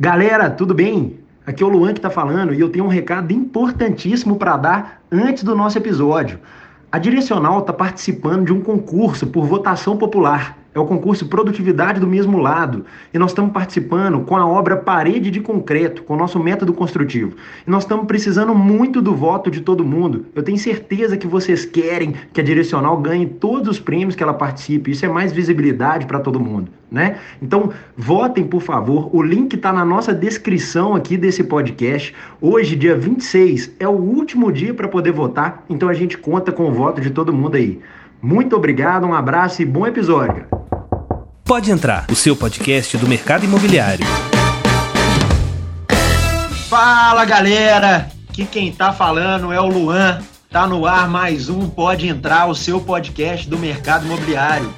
Galera, tudo bem? Aqui é o Luan que está falando e eu tenho um recado importantíssimo para dar antes do nosso episódio. A Direcional está participando de um concurso por votação popular é o concurso Produtividade do Mesmo Lado. E nós estamos participando com a obra Parede de Concreto, com o nosso método construtivo. E nós estamos precisando muito do voto de todo mundo. Eu tenho certeza que vocês querem que a Direcional ganhe todos os prêmios que ela participe. Isso é mais visibilidade para todo mundo, né? Então, votem, por favor. O link está na nossa descrição aqui desse podcast. Hoje, dia 26, é o último dia para poder votar. Então, a gente conta com o voto de todo mundo aí. Muito obrigado, um abraço e bom episódio. Pode entrar, o seu podcast do mercado imobiliário. Fala galera, aqui quem tá falando é o Luan. Tá no ar mais um Pode Entrar, o seu podcast do mercado imobiliário.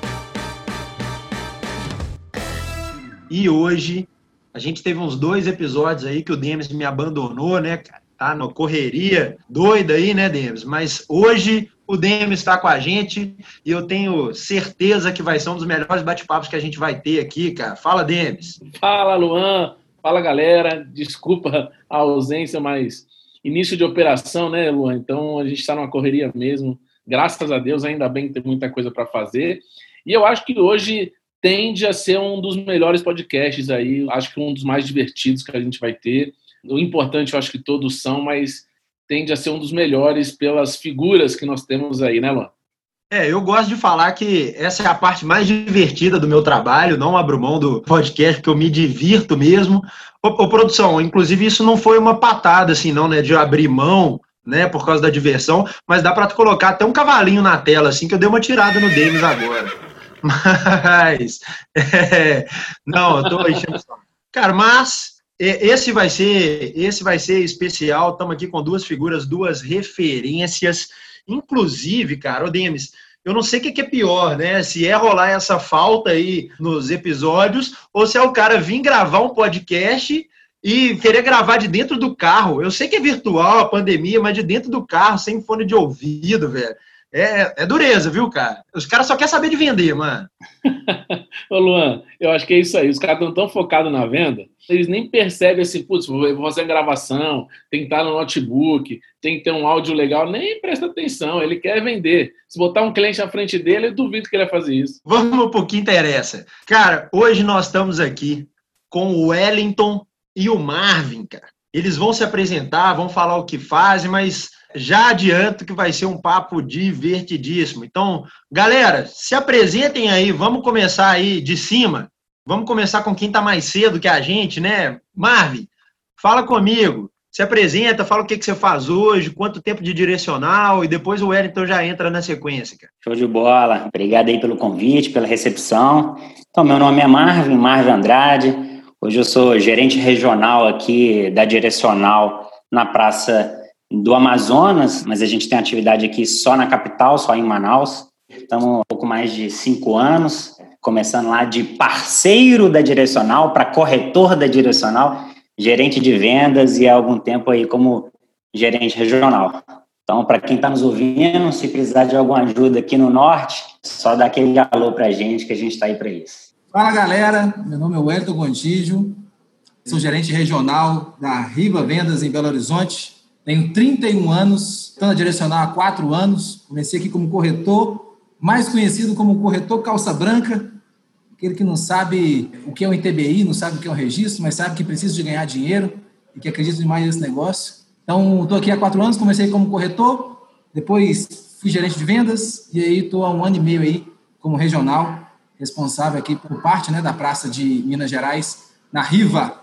E hoje a gente teve uns dois episódios aí que o Demis me abandonou, né, Tá na correria doida aí, né, Demis? Mas hoje o Demis está com a gente e eu tenho certeza que vai ser um dos melhores bate-papos que a gente vai ter aqui, cara. Fala, Demis. Fala, Luan. Fala, galera. Desculpa a ausência, mas início de operação, né, Luan? Então a gente está numa correria mesmo. Graças a Deus, ainda bem que tem muita coisa para fazer. E eu acho que hoje tende a ser um dos melhores podcasts aí. Acho que um dos mais divertidos que a gente vai ter. O importante, eu acho que todos são, mas tende a ser um dos melhores pelas figuras que nós temos aí, né, Luan? É, eu gosto de falar que essa é a parte mais divertida do meu trabalho, não abro mão do podcast, porque eu me divirto mesmo. Ô, ô, produção, inclusive isso não foi uma patada, assim, não, né, de abrir mão, né, por causa da diversão, mas dá para colocar até um cavalinho na tela, assim, que eu dei uma tirada no Davis agora. Mas, é, não, eu tô enchendo Cara, mas esse vai ser, esse vai ser especial. Estamos aqui com duas figuras, duas referências. Inclusive, cara, o Demis, eu não sei o que é pior, né? Se é rolar essa falta aí nos episódios, ou se é o cara vir gravar um podcast e querer gravar de dentro do carro. Eu sei que é virtual a pandemia, mas de dentro do carro, sem fone de ouvido, velho. É, é dureza, viu, cara? Os caras só querem saber de vender, mano. Ô, Luan, eu acho que é isso aí. Os caras estão tão focados na venda, eles nem percebem assim, putz, vou fazer gravação, tem que estar no notebook, tem que ter um áudio legal, nem presta atenção, ele quer vender. Se botar um cliente à frente dele, eu duvido que ele vai fazer isso. Vamos pro que interessa. Cara, hoje nós estamos aqui com o Wellington e o Marvin, cara. Eles vão se apresentar, vão falar o que fazem, mas já adianto que vai ser um papo divertidíssimo. Então, galera, se apresentem aí, vamos começar aí de cima. Vamos começar com quem está mais cedo que a gente, né? Marvin, fala comigo. Se apresenta, fala o que, que você faz hoje, quanto tempo de direcional, e depois o Wellington já entra na sequência. Cara. Show de bola. Obrigado aí pelo convite, pela recepção. Então, meu nome é Marvin, Marvin Andrade. Hoje eu sou gerente regional aqui da Direcional na Praça do Amazonas, mas a gente tem atividade aqui só na capital, só em Manaus. Estamos um pouco mais de cinco anos, começando lá de parceiro da Direcional para corretor da Direcional, gerente de vendas e há algum tempo aí como gerente regional. Então, para quem está nos ouvindo, se precisar de alguma ajuda aqui no Norte, só dá aquele alô para a gente que a gente está aí para isso. Fala, galera. Meu nome é Wellington Gontijo, sou gerente regional da Riva Vendas em Belo Horizonte. Tenho 31 anos, estou na direcional há 4 anos. Comecei aqui como corretor, mais conhecido como corretor calça branca. Aquele que não sabe o que é um ITBI, não sabe o que é um registro, mas sabe que precisa de ganhar dinheiro e que acredita demais nesse negócio. Então, estou aqui há quatro anos, comecei como corretor, depois fui gerente de vendas e aí estou há um ano e meio aí como regional, responsável aqui por parte né, da Praça de Minas Gerais, na Riva,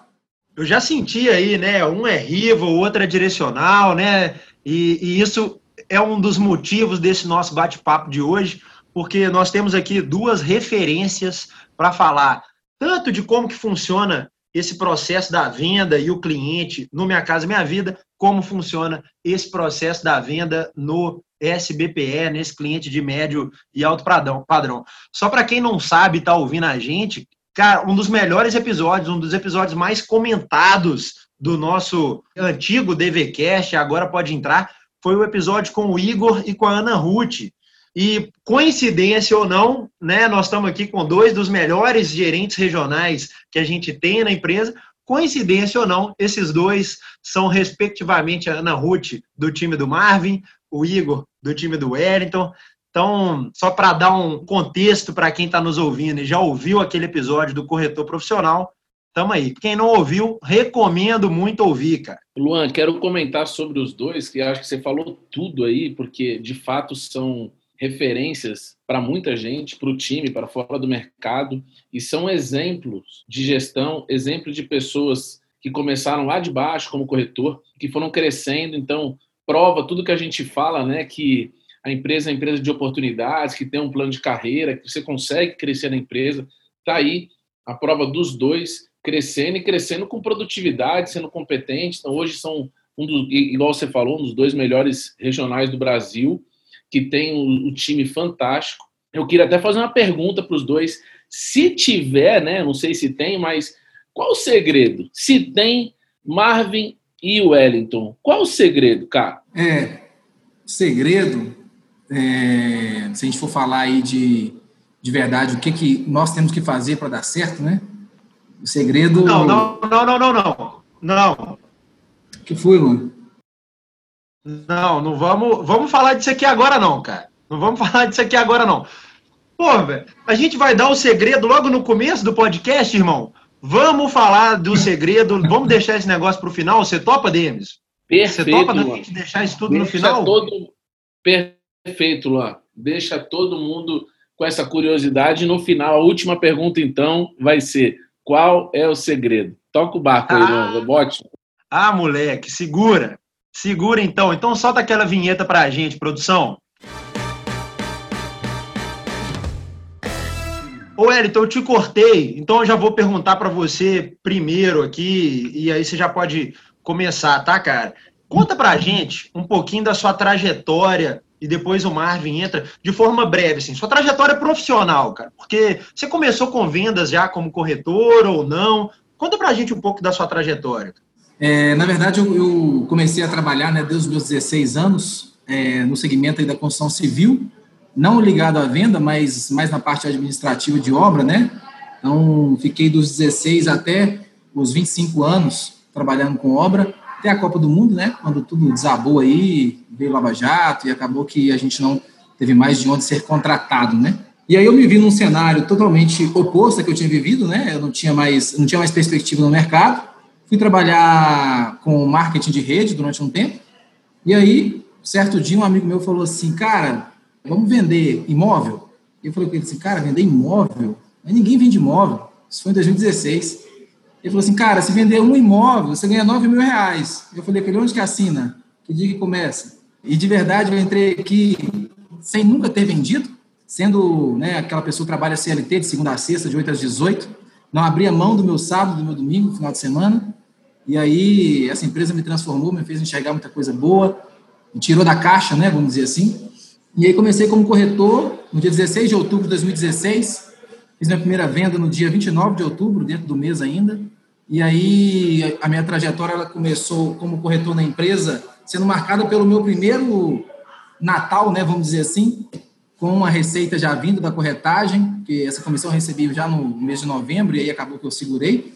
eu já senti aí, né? Um é rival, o outro é direcional, né? E, e isso é um dos motivos desse nosso bate-papo de hoje, porque nós temos aqui duas referências para falar tanto de como que funciona esse processo da venda e o cliente no Minha Casa Minha Vida, como funciona esse processo da venda no SBPE, nesse cliente de médio e alto padrão. Só para quem não sabe, está ouvindo a gente, Cara, um dos melhores episódios, um dos episódios mais comentados do nosso antigo DVCast, agora pode entrar, foi o episódio com o Igor e com a Ana Ruth. E coincidência ou não, né, nós estamos aqui com dois dos melhores gerentes regionais que a gente tem na empresa, coincidência ou não, esses dois são, respectivamente, a Ana Ruth, do time do Marvin, o Igor, do time do Wellington. Então, só para dar um contexto para quem está nos ouvindo e já ouviu aquele episódio do corretor profissional, tamo aí. Quem não ouviu, recomendo muito ouvir, cara. Luan, quero comentar sobre os dois, que acho que você falou tudo aí, porque de fato são referências para muita gente, para o time, para fora do mercado, e são exemplos de gestão, exemplos de pessoas que começaram lá de baixo como corretor, que foram crescendo, então prova tudo que a gente fala, né, que a empresa é empresa de oportunidades, que tem um plano de carreira, que você consegue crescer na empresa. Está aí a prova dos dois crescendo e crescendo com produtividade, sendo competente. Então, hoje são, um dos, igual você falou, um dos dois melhores regionais do Brasil, que tem um, um time fantástico. Eu queria até fazer uma pergunta para os dois. Se tiver, né? Não sei se tem, mas qual o segredo? Se tem Marvin e Wellington, qual o segredo, cara? É, segredo é, se a gente for falar aí de, de verdade, o que, que nós temos que fazer para dar certo, né? O segredo. Não, não, não, não, não, não. Não. O que foi, mano? Não, não vamos, vamos falar disso aqui agora, não, cara. Não vamos falar disso aqui agora, não. Pô, velho, a gente vai dar o segredo logo no começo do podcast, irmão. Vamos falar do segredo, vamos deixar esse negócio para o final. Você topa, Demis? Perfeito. Você topa da gente deixar isso tudo Deixa no final? Todo... Perfeito, Luan. Deixa todo mundo com essa curiosidade. No final, a última pergunta, então, vai ser: qual é o segredo? Toca o barco aí, Ah. Luan. Bote. Ah, moleque, segura. Segura então. Então solta aquela vinheta pra gente, produção. Ô, Elton, eu te cortei, então eu já vou perguntar pra você primeiro aqui, e aí você já pode começar, tá, cara? Conta pra gente um pouquinho da sua trajetória e depois o Marvin entra de forma breve, assim, sua trajetória profissional, cara, porque você começou com vendas já como corretor ou não? Conta pra gente um pouco da sua trajetória. É, na verdade, eu, eu comecei a trabalhar né, desde os meus 16 anos é, no segmento da construção civil, não ligado à venda, mas mais na parte administrativa de obra, né? Então, fiquei dos 16 até os 25 anos trabalhando com obra, até a Copa do Mundo, né? Quando tudo desabou aí, veio Lava Jato e acabou que a gente não teve mais de onde ser contratado, né? E aí eu me vi num cenário totalmente oposto ao que eu tinha vivido, né? Eu não tinha mais, não tinha mais perspectiva no mercado. Fui trabalhar com marketing de rede durante um tempo. E aí, certo dia, um amigo meu falou assim: Cara, vamos vender imóvel? E eu falei com ele assim: Cara, vender imóvel? Mas ninguém vende imóvel. Isso foi em 2016. Ele falou assim: Cara, se vender um imóvel, você ganha 9 mil reais. Eu falei com ele: Onde que assina? Que dia que começa? E de verdade, eu entrei aqui sem nunca ter vendido, sendo né, aquela pessoa que trabalha CLT de segunda a sexta, de 8 às 18. Não abria mão do meu sábado, do meu domingo, final de semana. E aí, essa empresa me transformou, me fez enxergar muita coisa boa, me tirou da caixa, né, vamos dizer assim. E aí comecei como corretor no dia 16 de outubro de 2016. Fiz minha primeira venda no dia 29 de outubro, dentro do mês ainda. E aí a minha trajetória ela começou como corretor na empresa, sendo marcada pelo meu primeiro Natal, né, vamos dizer assim, com a receita já vinda da corretagem, que essa comissão eu recebi já no mês de novembro, e aí acabou que eu segurei.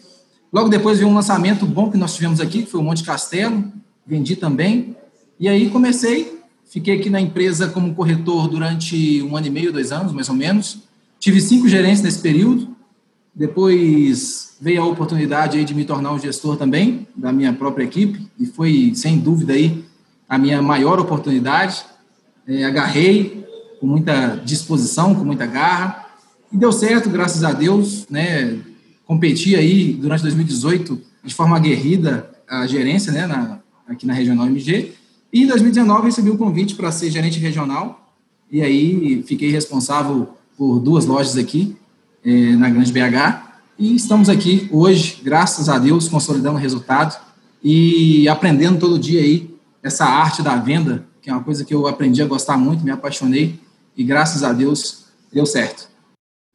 Logo depois veio um lançamento bom que nós tivemos aqui, que foi o Monte Castelo, vendi também. E aí comecei, fiquei aqui na empresa como corretor durante um ano e meio, dois anos, mais ou menos. Tive cinco gerentes nesse período. Depois veio a oportunidade aí de me tornar um gestor também da minha própria equipe e foi sem dúvida aí a minha maior oportunidade. É, agarrei com muita disposição, com muita garra e deu certo, graças a Deus, né? Competi aí durante 2018 de forma aguerrida a gerência, né, na, aqui na Regional MG. E em 2019 recebi um convite para ser gerente regional e aí fiquei responsável por duas lojas aqui eh, na Grande BH. E estamos aqui hoje, graças a Deus, consolidando o resultado e aprendendo todo dia aí essa arte da venda, que é uma coisa que eu aprendi a gostar muito, me apaixonei e graças a Deus deu certo.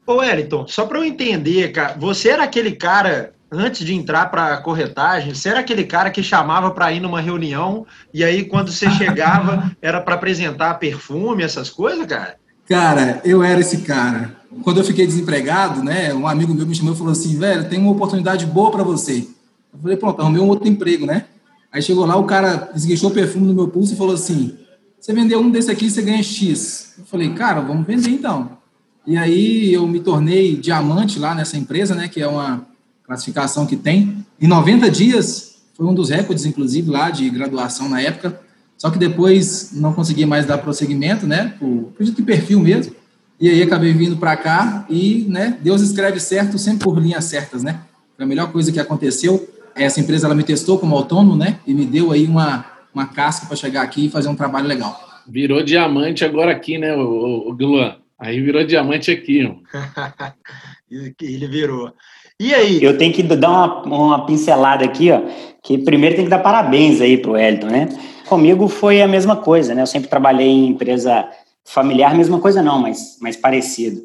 Ô, Wellington, só para eu entender, cara, você era aquele cara, antes de entrar para a corretagem, você era aquele cara que chamava para ir numa reunião e aí quando você chegava era para apresentar perfume, essas coisas, cara? Cara, eu era esse cara. Quando eu fiquei desempregado, né, um amigo meu me chamou e falou assim, velho, tem uma oportunidade boa para você. Eu falei, pronto, arrumei um outro emprego, né? Aí chegou lá, o cara esguichou perfume no meu pulso e falou assim: Você vendeu um desse aqui, você ganha X. Eu falei, cara, vamos vender então. E aí eu me tornei diamante lá nessa empresa, né? Que é uma classificação que tem. Em 90 dias, foi um dos recordes, inclusive, lá de graduação na época. Só que depois não consegui mais dar prosseguimento, né? Por, acredito que perfil mesmo. E aí acabei vindo para cá e, né? Deus escreve certo sempre por linhas certas, né? Foi a melhor coisa que aconteceu essa empresa ela me testou como autônomo, né? E me deu aí uma, uma casca para chegar aqui e fazer um trabalho legal. Virou diamante agora aqui, né, o, o Gluan? Aí virou diamante aqui. Ele virou. E aí? Eu tenho que dar uma, uma pincelada aqui, ó. Que primeiro tem que dar parabéns aí pro Elton, né? Comigo foi a mesma coisa, né? Eu sempre trabalhei em empresa familiar, mesma coisa não, mas, mas parecido.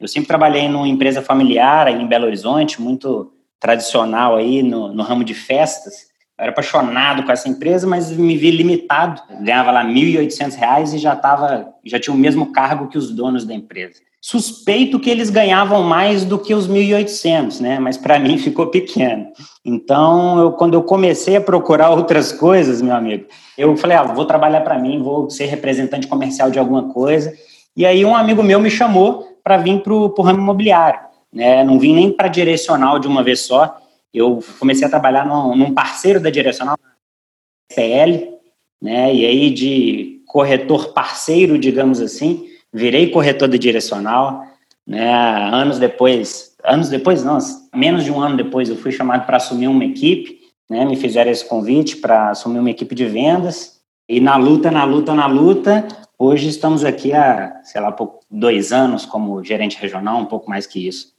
Eu sempre trabalhei numa empresa familiar aí em Belo Horizonte, muito tradicional aí no, no ramo de festas. Eu era apaixonado com essa empresa, mas me vi limitado. Ganhava lá R$ 1.800 e já tava, já tinha o mesmo cargo que os donos da empresa. Suspeito que eles ganhavam mais do que os 1.800, né? Mas para mim ficou pequeno. Então, eu, quando eu comecei a procurar outras coisas, meu amigo, eu falei, ah, vou trabalhar para mim, vou ser representante comercial de alguma coisa. E aí um amigo meu me chamou para vir para o ramo imobiliário né? Não vim nem para direcional de uma vez só. Eu comecei a trabalhar num, num parceiro da direcional, PL, né? E aí de corretor parceiro, digamos assim, virei corretor da direcional, né? Anos depois, anos depois não, menos de um ano depois eu fui chamado para assumir uma equipe, né? Me fizeram esse convite para assumir uma equipe de vendas e na luta, na luta, na luta, hoje estamos aqui há, sei lá, dois anos como gerente regional, um pouco mais que isso.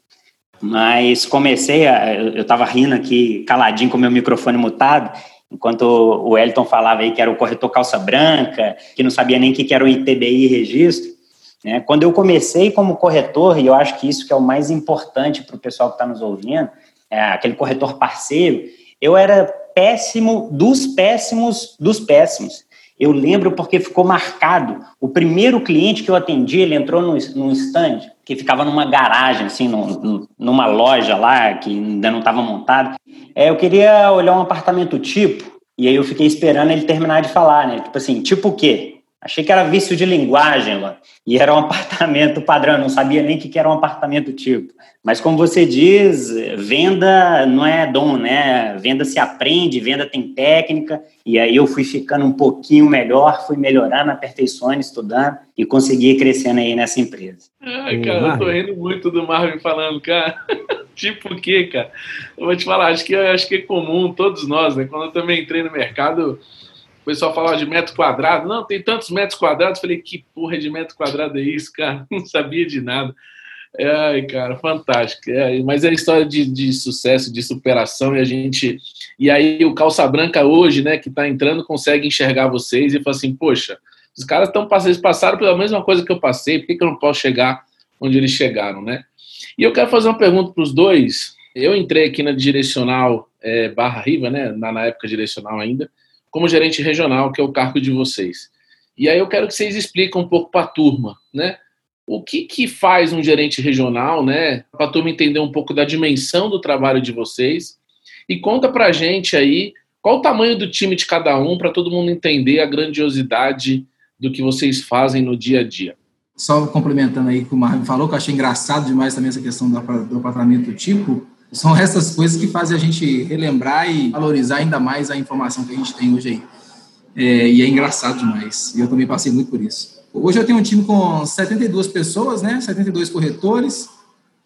Mas comecei, a, eu estava rindo aqui, caladinho com meu microfone mutado, enquanto o Elton falava aí que era o corretor calça branca, que não sabia nem o que era o ITBI registro. Né? Quando eu comecei como corretor, e eu acho que isso que é o mais importante para o pessoal que está nos ouvindo, é aquele corretor parceiro, eu era péssimo dos péssimos dos péssimos. Eu lembro porque ficou marcado. O primeiro cliente que eu atendi, ele entrou num, num stand que ficava numa garagem, assim, num, numa loja lá que ainda não estava montada. É, eu queria olhar um apartamento tipo, e aí eu fiquei esperando ele terminar de falar, né? Tipo assim, tipo o quê? Achei que era vício de linguagem lá. E era um apartamento padrão, não sabia nem o que era um apartamento tipo. Mas como você diz, venda não é dom, né? Venda se aprende, venda tem técnica. E aí eu fui ficando um pouquinho melhor, fui melhorando, aperfeiçoando, estudando e consegui crescendo aí nessa empresa. Ai, cara, eu tô rindo muito do Marvin falando, cara. tipo o quê, cara? Eu vou te falar, acho que, acho que é comum, todos nós, né? Quando eu também entrei no mercado pessoal falava de metro quadrado. Não, tem tantos metros quadrados. Falei, que porra de metro quadrado é isso, cara? Não sabia de nada. Ai, cara, fantástico. É, mas é história de, de sucesso, de superação, e a gente. E aí o Calça Branca hoje, né, que está entrando, consegue enxergar vocês e fala assim, poxa, os caras estão passaram pela mesma coisa que eu passei, por que, que eu não posso chegar onde eles chegaram, né? E eu quero fazer uma pergunta para os dois. Eu entrei aqui na direcional é, Barra Riva, né? Na, na época direcional ainda como gerente regional, que é o cargo de vocês. E aí eu quero que vocês expliquem um pouco para a turma, né? O que, que faz um gerente regional, né? Para a turma entender um pouco da dimensão do trabalho de vocês. E conta para a gente aí qual o tamanho do time de cada um, para todo mundo entender a grandiosidade do que vocês fazem no dia a dia. Só complementando aí o que o Marvin falou, que eu achei engraçado demais também essa questão do, apartamento tipo. São essas coisas que fazem a gente relembrar e valorizar ainda mais a informação que a gente tem hoje aí. É, e é engraçado demais. E eu também passei muito por isso. Hoje eu tenho um time com 72 pessoas, né? 72 corretores,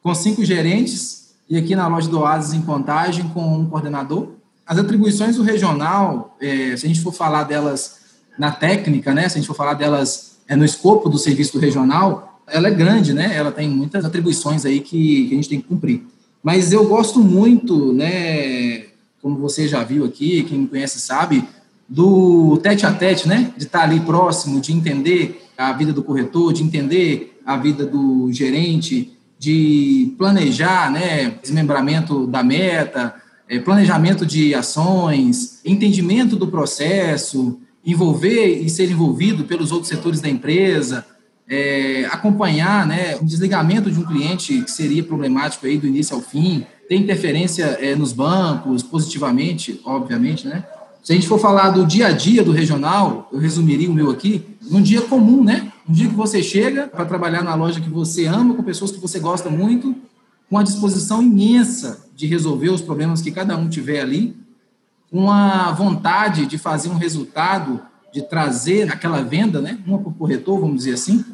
com cinco gerentes, e aqui na loja do Oasis em Contagem com um coordenador. As atribuições do regional, é, se a gente for falar delas na técnica, né? Se a gente for falar delas é, no escopo do serviço do regional, ela é grande, né? Ela tem muitas atribuições aí que, que a gente tem que cumprir. Mas eu gosto muito, né, como você já viu aqui, quem me conhece sabe, do tete a tete, né, de estar ali próximo, de entender a vida do corretor, de entender a vida do gerente, de planejar, né, desmembramento da meta, eh, planejamento de ações, entendimento do processo, envolver e ser envolvido pelos outros setores da empresa, é, acompanhar né, o desligamento de um cliente que seria problemático aí do início ao fim, tem interferência é, nos bancos, positivamente, obviamente, né? Se a gente for falar do dia a dia do regional, eu resumiria o meu aqui, num dia comum, né? Um dia que você chega para trabalhar na loja que você ama, com pessoas que você gosta muito, com a disposição imensa de resolver os problemas que cada um tiver ali, com a vontade de fazer um resultado, de trazer aquela venda, né? Uma para o corretor, vamos dizer assim,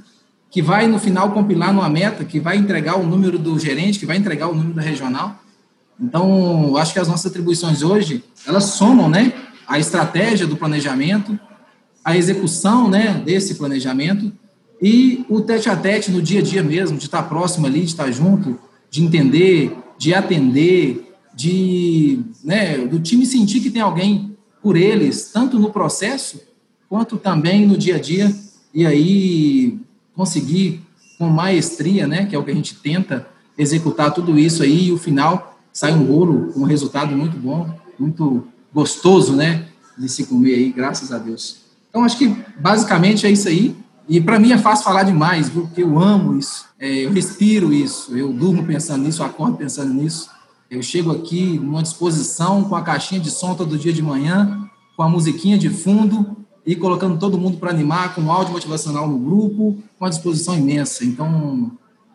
que vai no final compilar numa meta, que vai entregar o número do gerente, que vai entregar o número da regional. Então, acho que as nossas atribuições hoje, elas somam, né? A estratégia do planejamento, a execução, né? Desse planejamento e o tete a tete no dia a dia mesmo, de estar próximo ali, de estar junto, de entender, de atender, de, né? Do time sentir que tem alguém por eles, tanto no processo quanto também no dia a dia. E aí conseguir com maestria, né, que é o que a gente tenta executar tudo isso aí e o final sai um bolo com um resultado muito bom, muito gostoso, né, de se comer aí, graças a Deus. Então acho que basicamente é isso aí. E para mim é fácil falar demais, viu? porque eu amo isso, é, eu respiro isso, eu durmo pensando nisso, eu acordo pensando nisso. Eu chego aqui numa disposição com a caixinha de som todo dia de manhã, com a musiquinha de fundo, e colocando todo mundo para animar, com áudio motivacional no grupo, com uma disposição imensa. Então,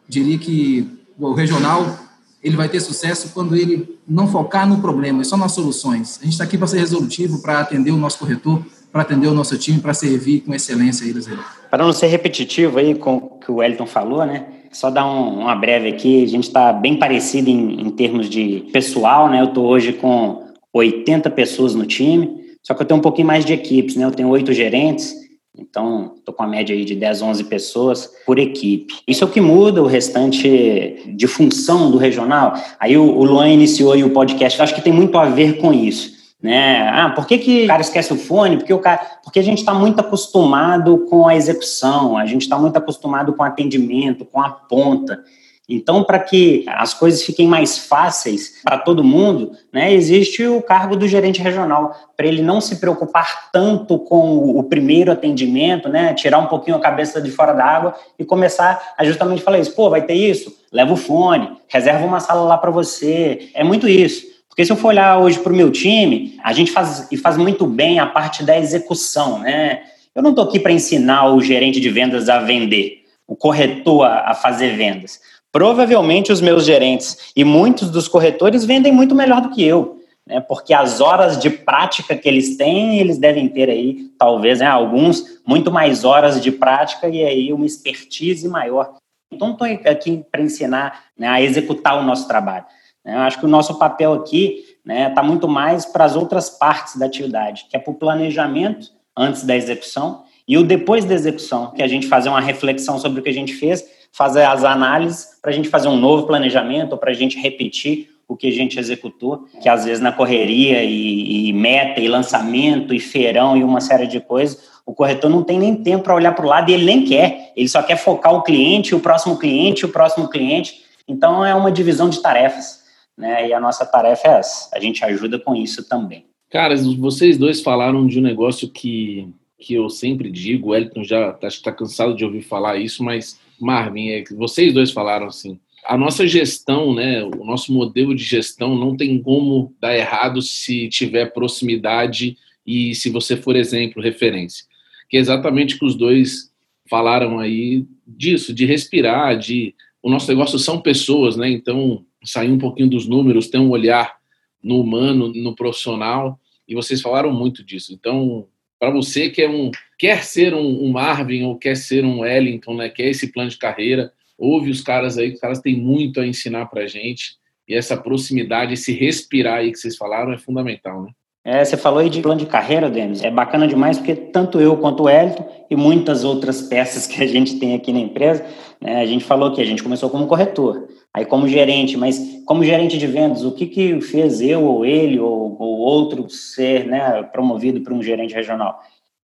diria que o regional ele vai ter sucesso quando ele não focar no problema, é só nas soluções. A gente está aqui para ser resolutivo, para atender o nosso corretor, para atender o nosso time, para servir com excelência eles. Para não ser repetitivo aí com o que o Wellington falou, né? Só dar um, uma breve aqui, a gente está bem parecido em, em termos de pessoal, né? Eu estou hoje com 80 pessoas no time, só que eu tenho um pouquinho mais de equipes, né? Eu tenho oito gerentes, então estou com a média aí de 10, 11 pessoas por equipe. Isso é o que muda o restante de função do regional. Aí o, Luan iniciou aí o podcast, eu acho que tem muito a ver com isso. Né? Ah, por que, que o cara esquece o fone? Porque, o cara, porque a gente está muito acostumado com a execução, a gente está muito acostumado com o atendimento, com a ponta. Então, para que as coisas fiquem mais fáceis para todo mundo, né, existe o cargo do gerente regional, para ele não se preocupar tanto com o primeiro atendimento, né, tirar um pouquinho a cabeça de fora da água e começar a justamente falar isso: pô, vai ter isso? Leva o fone, reserva uma sala lá para você. É muito isso. Porque se eu for olhar hoje para o meu time, a gente faz e faz muito bem a parte da execução, né? Eu não estou aqui para ensinar o gerente de vendas a vender, o corretor a fazer vendas. Provavelmente os meus gerentes e muitos dos corretores vendem muito melhor do que eu, né? porque as horas de prática que eles têm, eles devem ter aí, talvez, né, alguns, muito mais horas de prática e aí uma expertise maior. Então, estou aqui para ensinar né, a executar o nosso trabalho. Né? Eu acho que o nosso papel aqui está né, tá muito mais para as outras partes da atividade, que é para o planejamento antes da execução e o depois da execução, que é a gente fazer uma reflexão sobre o que a gente fez fazer as análises para a gente fazer um novo planejamento ou para a gente repetir o que a gente executou, que às vezes na correria e, e, meta e lançamento e feirão e uma série de coisas, o corretor não tem nem tempo para olhar para o lado e ele nem quer, ele só quer focar o cliente, o próximo cliente, o próximo cliente. Então é uma divisão de tarefas, né? E a nossa tarefa é essa, a gente ajuda com isso também. Cara, vocês dois falaram de um negócio que, que eu sempre digo, o Elton já está cansado de ouvir falar isso, mas Marvin, é que vocês dois falaram assim, a nossa gestão, né, o nosso modelo de gestão não tem como dar errado se tiver proximidade e se você for exemplo, referência. Que é exatamente que os dois falaram aí disso, de respirar, de o nosso negócio são pessoas, né? Então, sair um pouquinho dos números, ter um olhar no humano, no profissional, e vocês falaram muito disso. Então, para você que é um, quer ser um, um, Marvin ou quer ser um Wellington, né, quer esse plano de carreira, ouve os caras aí, os caras têm muito a ensinar para gente. E essa proximidade, esse respirar aí que vocês falaram é fundamental, né? É, você falou aí de plano de carreira, Denis. É bacana demais porque tanto eu quanto o Elton e muitas outras peças que a gente tem aqui na empresa, né, a gente falou que a gente começou como corretor, aí como gerente, mas como gerente de vendas, o que, que fez eu ou ele ou, ou outro ser né, promovido para um gerente regional?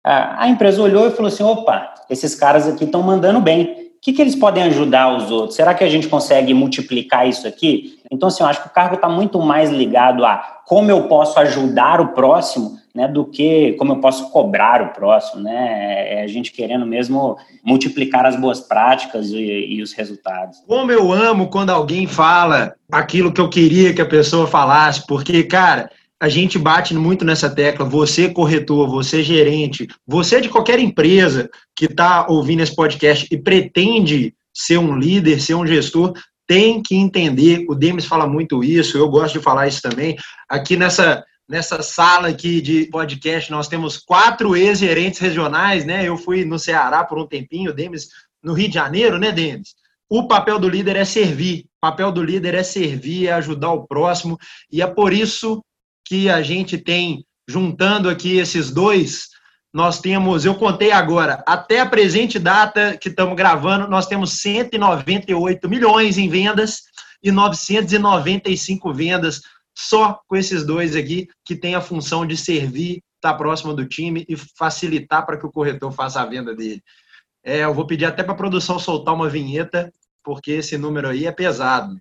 A, empresa olhou e falou assim: opa, esses caras aqui estão mandando bem. O que, que eles podem ajudar os outros? Será que a gente consegue multiplicar isso aqui? Então, assim, eu acho que o cargo está muito mais ligado a como eu posso ajudar o próximo né, do que como eu posso cobrar o próximo, né? É a gente querendo mesmo multiplicar as boas práticas e, e, os resultados. Como eu amo quando alguém fala aquilo que eu queria que a pessoa falasse, porque, cara, a gente bate muito nessa tecla. Você, corretor, você, gerente, você de qualquer empresa que está ouvindo esse podcast e pretende ser um líder, ser um gestor, tem que entender. O Demis fala muito isso, eu gosto de falar isso também. Aqui nessa nessa sala aqui de podcast, nós temos quatro ex-gerentes regionais, né? Eu fui no Ceará por um tempinho, Demis no Rio de Janeiro, né, Demis? O papel do líder é servir. O papel do líder é servir, é ajudar o próximo. E é por isso que a gente tem, juntando aqui esses dois, nós temos, eu contei agora, até a presente data que estamos gravando, nós temos 198 milhões em vendas e 995 vendas só com esses dois aqui, que tem a função de servir, estar tá próximo do time e facilitar para que o corretor faça a venda dele. É, eu vou pedir até para a produção soltar uma vinheta, porque esse número aí é pesado.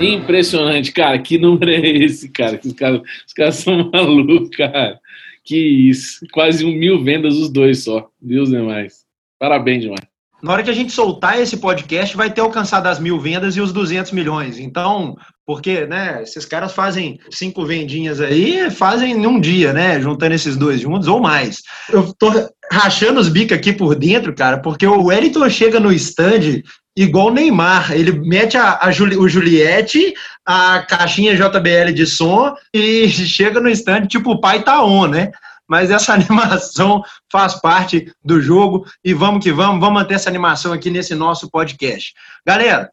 Impressionante, cara. Que número é esse, cara? Os caras, são malucos, cara. Que isso. Quase um mil vendas os dois só. Deus é mais. Parabéns demais na hora que a gente soltar esse podcast, vai ter alcançado as mil vendas e os 200 milhões. Então, porque, né, esses caras fazem cinco vendinhas aí, fazem num dia, né, juntando esses dois juntos ou mais. Eu tô rachando os bicos aqui por dentro, cara, porque o Wellington chega no stand igual o Neymar. Ele mete a, a Juli, o Juliette, a caixinha JBL de som e chega no stand tipo o pai tá on, né? mas essa animação faz parte do jogo e vamos que vamos, vamos manter essa animação aqui nesse nosso podcast. Galera,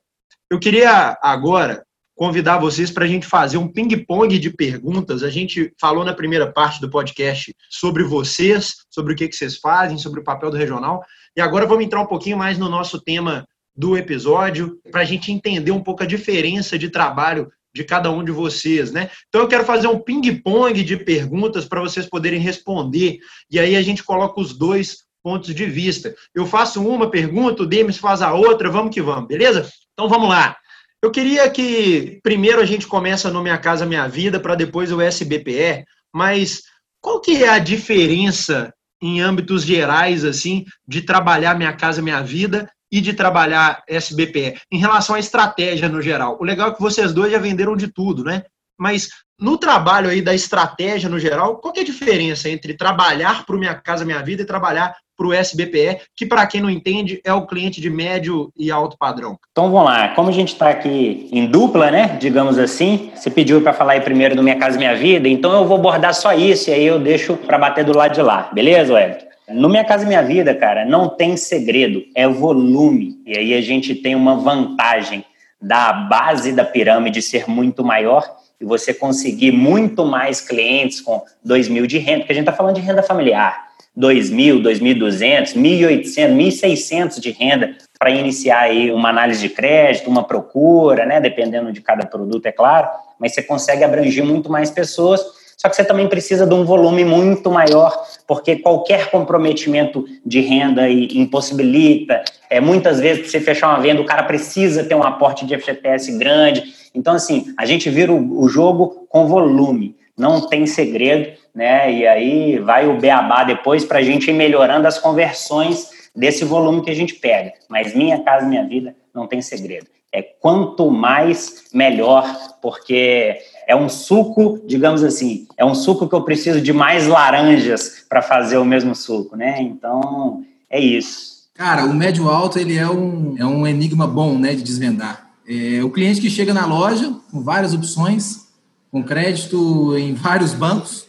eu queria agora convidar vocês para a gente fazer um ping-pong de perguntas. A gente falou na primeira parte do podcast sobre vocês, sobre o que, que vocês fazem, sobre o papel do regional. E agora vamos entrar um pouquinho mais no nosso tema do episódio, para a gente entender um pouco a diferença de trabalho de cada um de vocês, né? Então eu quero fazer um ping-pong de perguntas para vocês poderem responder e aí a gente coloca os dois pontos de vista. Eu faço uma pergunta, o Demis faz a outra, vamos que vamos, beleza? Então vamos lá. Eu queria que primeiro a gente começa no Minha Casa Minha Vida para depois o SBPE, mas qual que é a diferença em âmbitos gerais assim de trabalhar Minha Casa Minha Vida e de trabalhar SBPE. Em relação à estratégia no geral, o legal é que vocês dois já venderam de tudo, né? Mas no trabalho aí da estratégia no geral, qual é a diferença entre trabalhar para o Minha Casa Minha Vida e trabalhar para o SBPE, que para quem não entende é o cliente de médio e alto padrão? Então vamos lá, como a gente está aqui em dupla, né, digamos assim, você pediu para falar aí primeiro do Minha Casa Minha Vida, então eu vou abordar só isso e aí eu deixo para bater do lado de lá, beleza, Wellington? No Minha Casa Minha Vida, cara, não tem segredo, é volume. E aí a gente tem uma vantagem da base da pirâmide ser muito maior e você conseguir muito mais clientes com 2 mil de renda, porque a gente está falando de renda familiar. 2 mil, 2.200, 1.800, 1.600 de renda para iniciar aí uma análise de crédito, uma procura, né? Dependendo de cada produto, é claro, mas você consegue abranger muito mais pessoas só que você também precisa de um volume muito maior, porque qualquer comprometimento de renda impossibilita. É, muitas vezes, para você fechar uma venda, o cara precisa ter um aporte de FGTS grande. Então, assim, a gente vira o, o jogo com volume. Não tem segredo, né? E aí vai o beabá depois para a gente ir melhorando as conversões desse volume que a gente pega. Mas minha casa, minha vida, não tem segredo. É quanto mais, melhor, porque é um suco, digamos assim, é um suco que eu preciso de mais laranjas para fazer o mesmo suco, né? Então, é isso. Cara, o médio alto ele é um, é um enigma bom, né, de desvendar. É o cliente que chega na loja com várias opções, com crédito em vários bancos,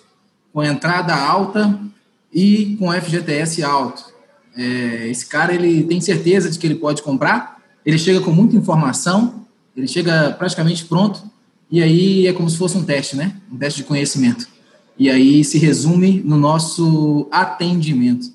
com entrada alta e com FGTS alto. É, esse cara ele tem certeza de que ele pode comprar, ele chega com muita informação, ele chega praticamente pronto e aí é como se fosse um teste, né? Um teste de conhecimento. E aí se resume no nosso atendimento.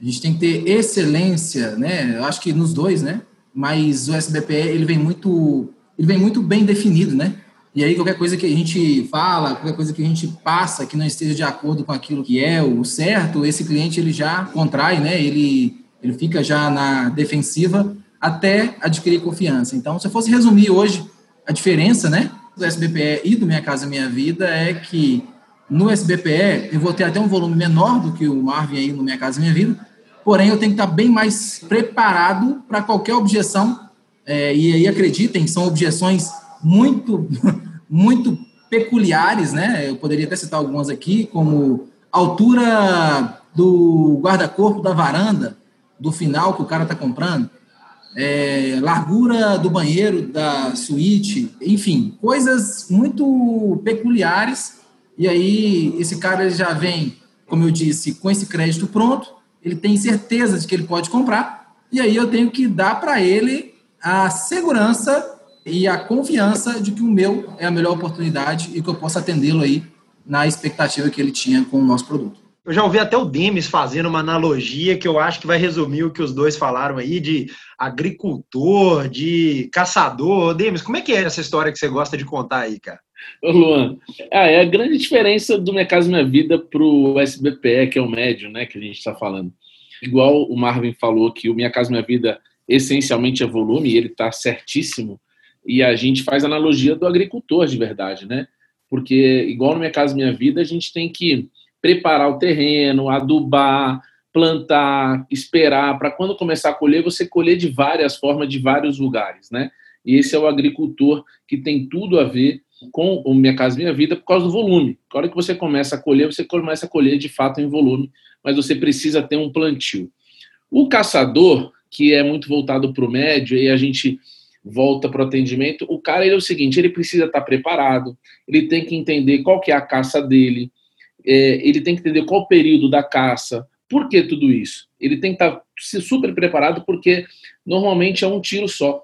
A gente tem que ter excelência, né? Eu acho que nos dois, né? Mas o SBPE ele vem muito, ele vem muito bem definido, né? E aí qualquer coisa que a gente fala, qualquer coisa que a gente passa que não esteja de acordo com aquilo que é o certo, esse cliente ele já contrai, né? Ele ele fica já na defensiva até adquirir confiança. Então, se eu fosse resumir hoje A diferença, né, do SBPE e do Minha Casa Minha Vida é que no SBPE eu vou ter até um volume menor do que o Marvin aí no Minha Casa Minha Vida, porém eu tenho que estar bem mais preparado para qualquer objeção. É, e aí acreditem, são objeções muito, muito peculiares, né? Eu poderia até citar algumas aqui, como altura do guarda-corpo da varanda, do final que o cara está comprando, é, largura do banheiro da suíte, enfim, coisas muito peculiares. E aí esse cara já vem, como eu disse, com esse crédito pronto, ele tem certeza de que ele pode comprar, e aí eu tenho que dar para ele a segurança e a confiança de que o meu é a melhor oportunidade e que eu possa atendê-lo aí na expectativa que ele tinha com o nosso produto. Eu já ouvi até o Demis fazendo uma analogia que eu acho que vai resumir o que os dois falaram aí de agricultor, de caçador. Demis, como é que é essa história que você gosta de contar aí, cara? Ô Luan, ah, é a grande diferença do Minha Casa Minha Vida para o SBPE, que é o médio, né, que a gente está falando. Igual o Marvin falou que o Minha Casa Minha Vida essencialmente é volume, ele está certíssimo, e a gente faz analogia do agricultor de verdade, né? Porque, igual no Minha Casa Minha Vida, a gente tem que preparar o terreno, adubar, plantar, esperar, para quando começar a colher, você colher de várias formas, de vários lugares, né? E esse é o agricultor que tem tudo a ver com o Minha Casa Minha Vida por causa do volume. Na hora que você começa a colher, você começa a colher de fato em volume, mas você precisa ter um plantio. O caçador, que é muito voltado para o médio, e a gente volta para o atendimento, o cara ele é o seguinte, ele precisa estar preparado, ele tem que entender qual que é a caça dele, é, ele tem que entender qual o período da caça. Por que tudo isso? Ele tem que estar tá super preparado porque normalmente é um tiro só.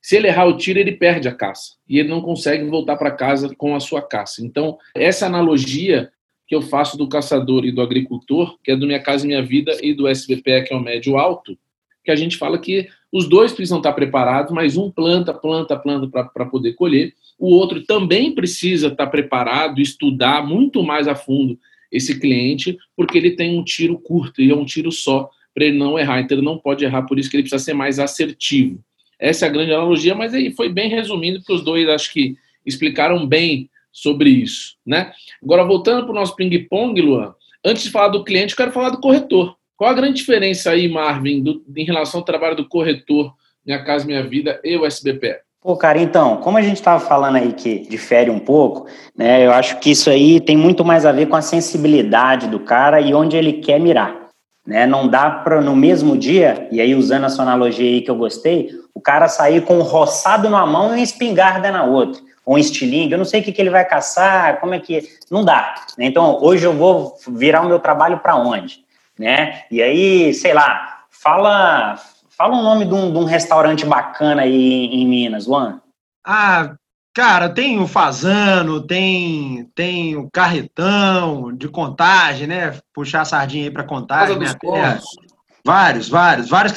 Se ele errar o tiro, ele perde a caça e ele não consegue voltar para casa com a sua caça. Então, essa analogia que eu faço do caçador e do agricultor, que é do Minha Casa Minha Vida e do SBPE, que é o médio alto, que a gente fala que os dois precisam estar preparados, mas um planta, planta, planta para poder colher, o outro também precisa estar preparado, estudar muito mais a fundo esse cliente, porque ele tem um tiro curto e é um tiro só para ele não errar. Então ele não pode errar, por isso que ele precisa ser mais assertivo. Essa é a grande analogia, mas aí foi bem resumido, porque os dois acho que explicaram bem sobre isso, né? Agora voltando para o nosso ping-pong, Luan, antes de falar do cliente, eu quero falar do corretor. Qual a grande diferença aí, Marvin, do, em relação ao trabalho do corretor Minha Casa Minha Vida e o SBPE? Pô, cara, então, como a gente estava falando aí que difere um pouco, né, eu acho que isso aí tem muito mais a ver com a sensibilidade do cara e onde ele quer mirar. Né? Não dá para, no mesmo dia, e aí usando a sua analogia aí que eu gostei, o cara sair com um roçado na mão e uma espingarda na outra, ou um estilingue, eu não sei o que, que ele vai caçar, como é que... Não dá. Né? Então, hoje eu vou virar o meu trabalho para onde? Né? E aí, sei lá, fala Fala o um nome de um, de um, restaurante bacana aí em Minas, Luan. Ah, cara, tem o Fazano, tem, tem o Carretão de contagem, né? Puxar a sardinha aí para contagem. Né? Vários, vários, vários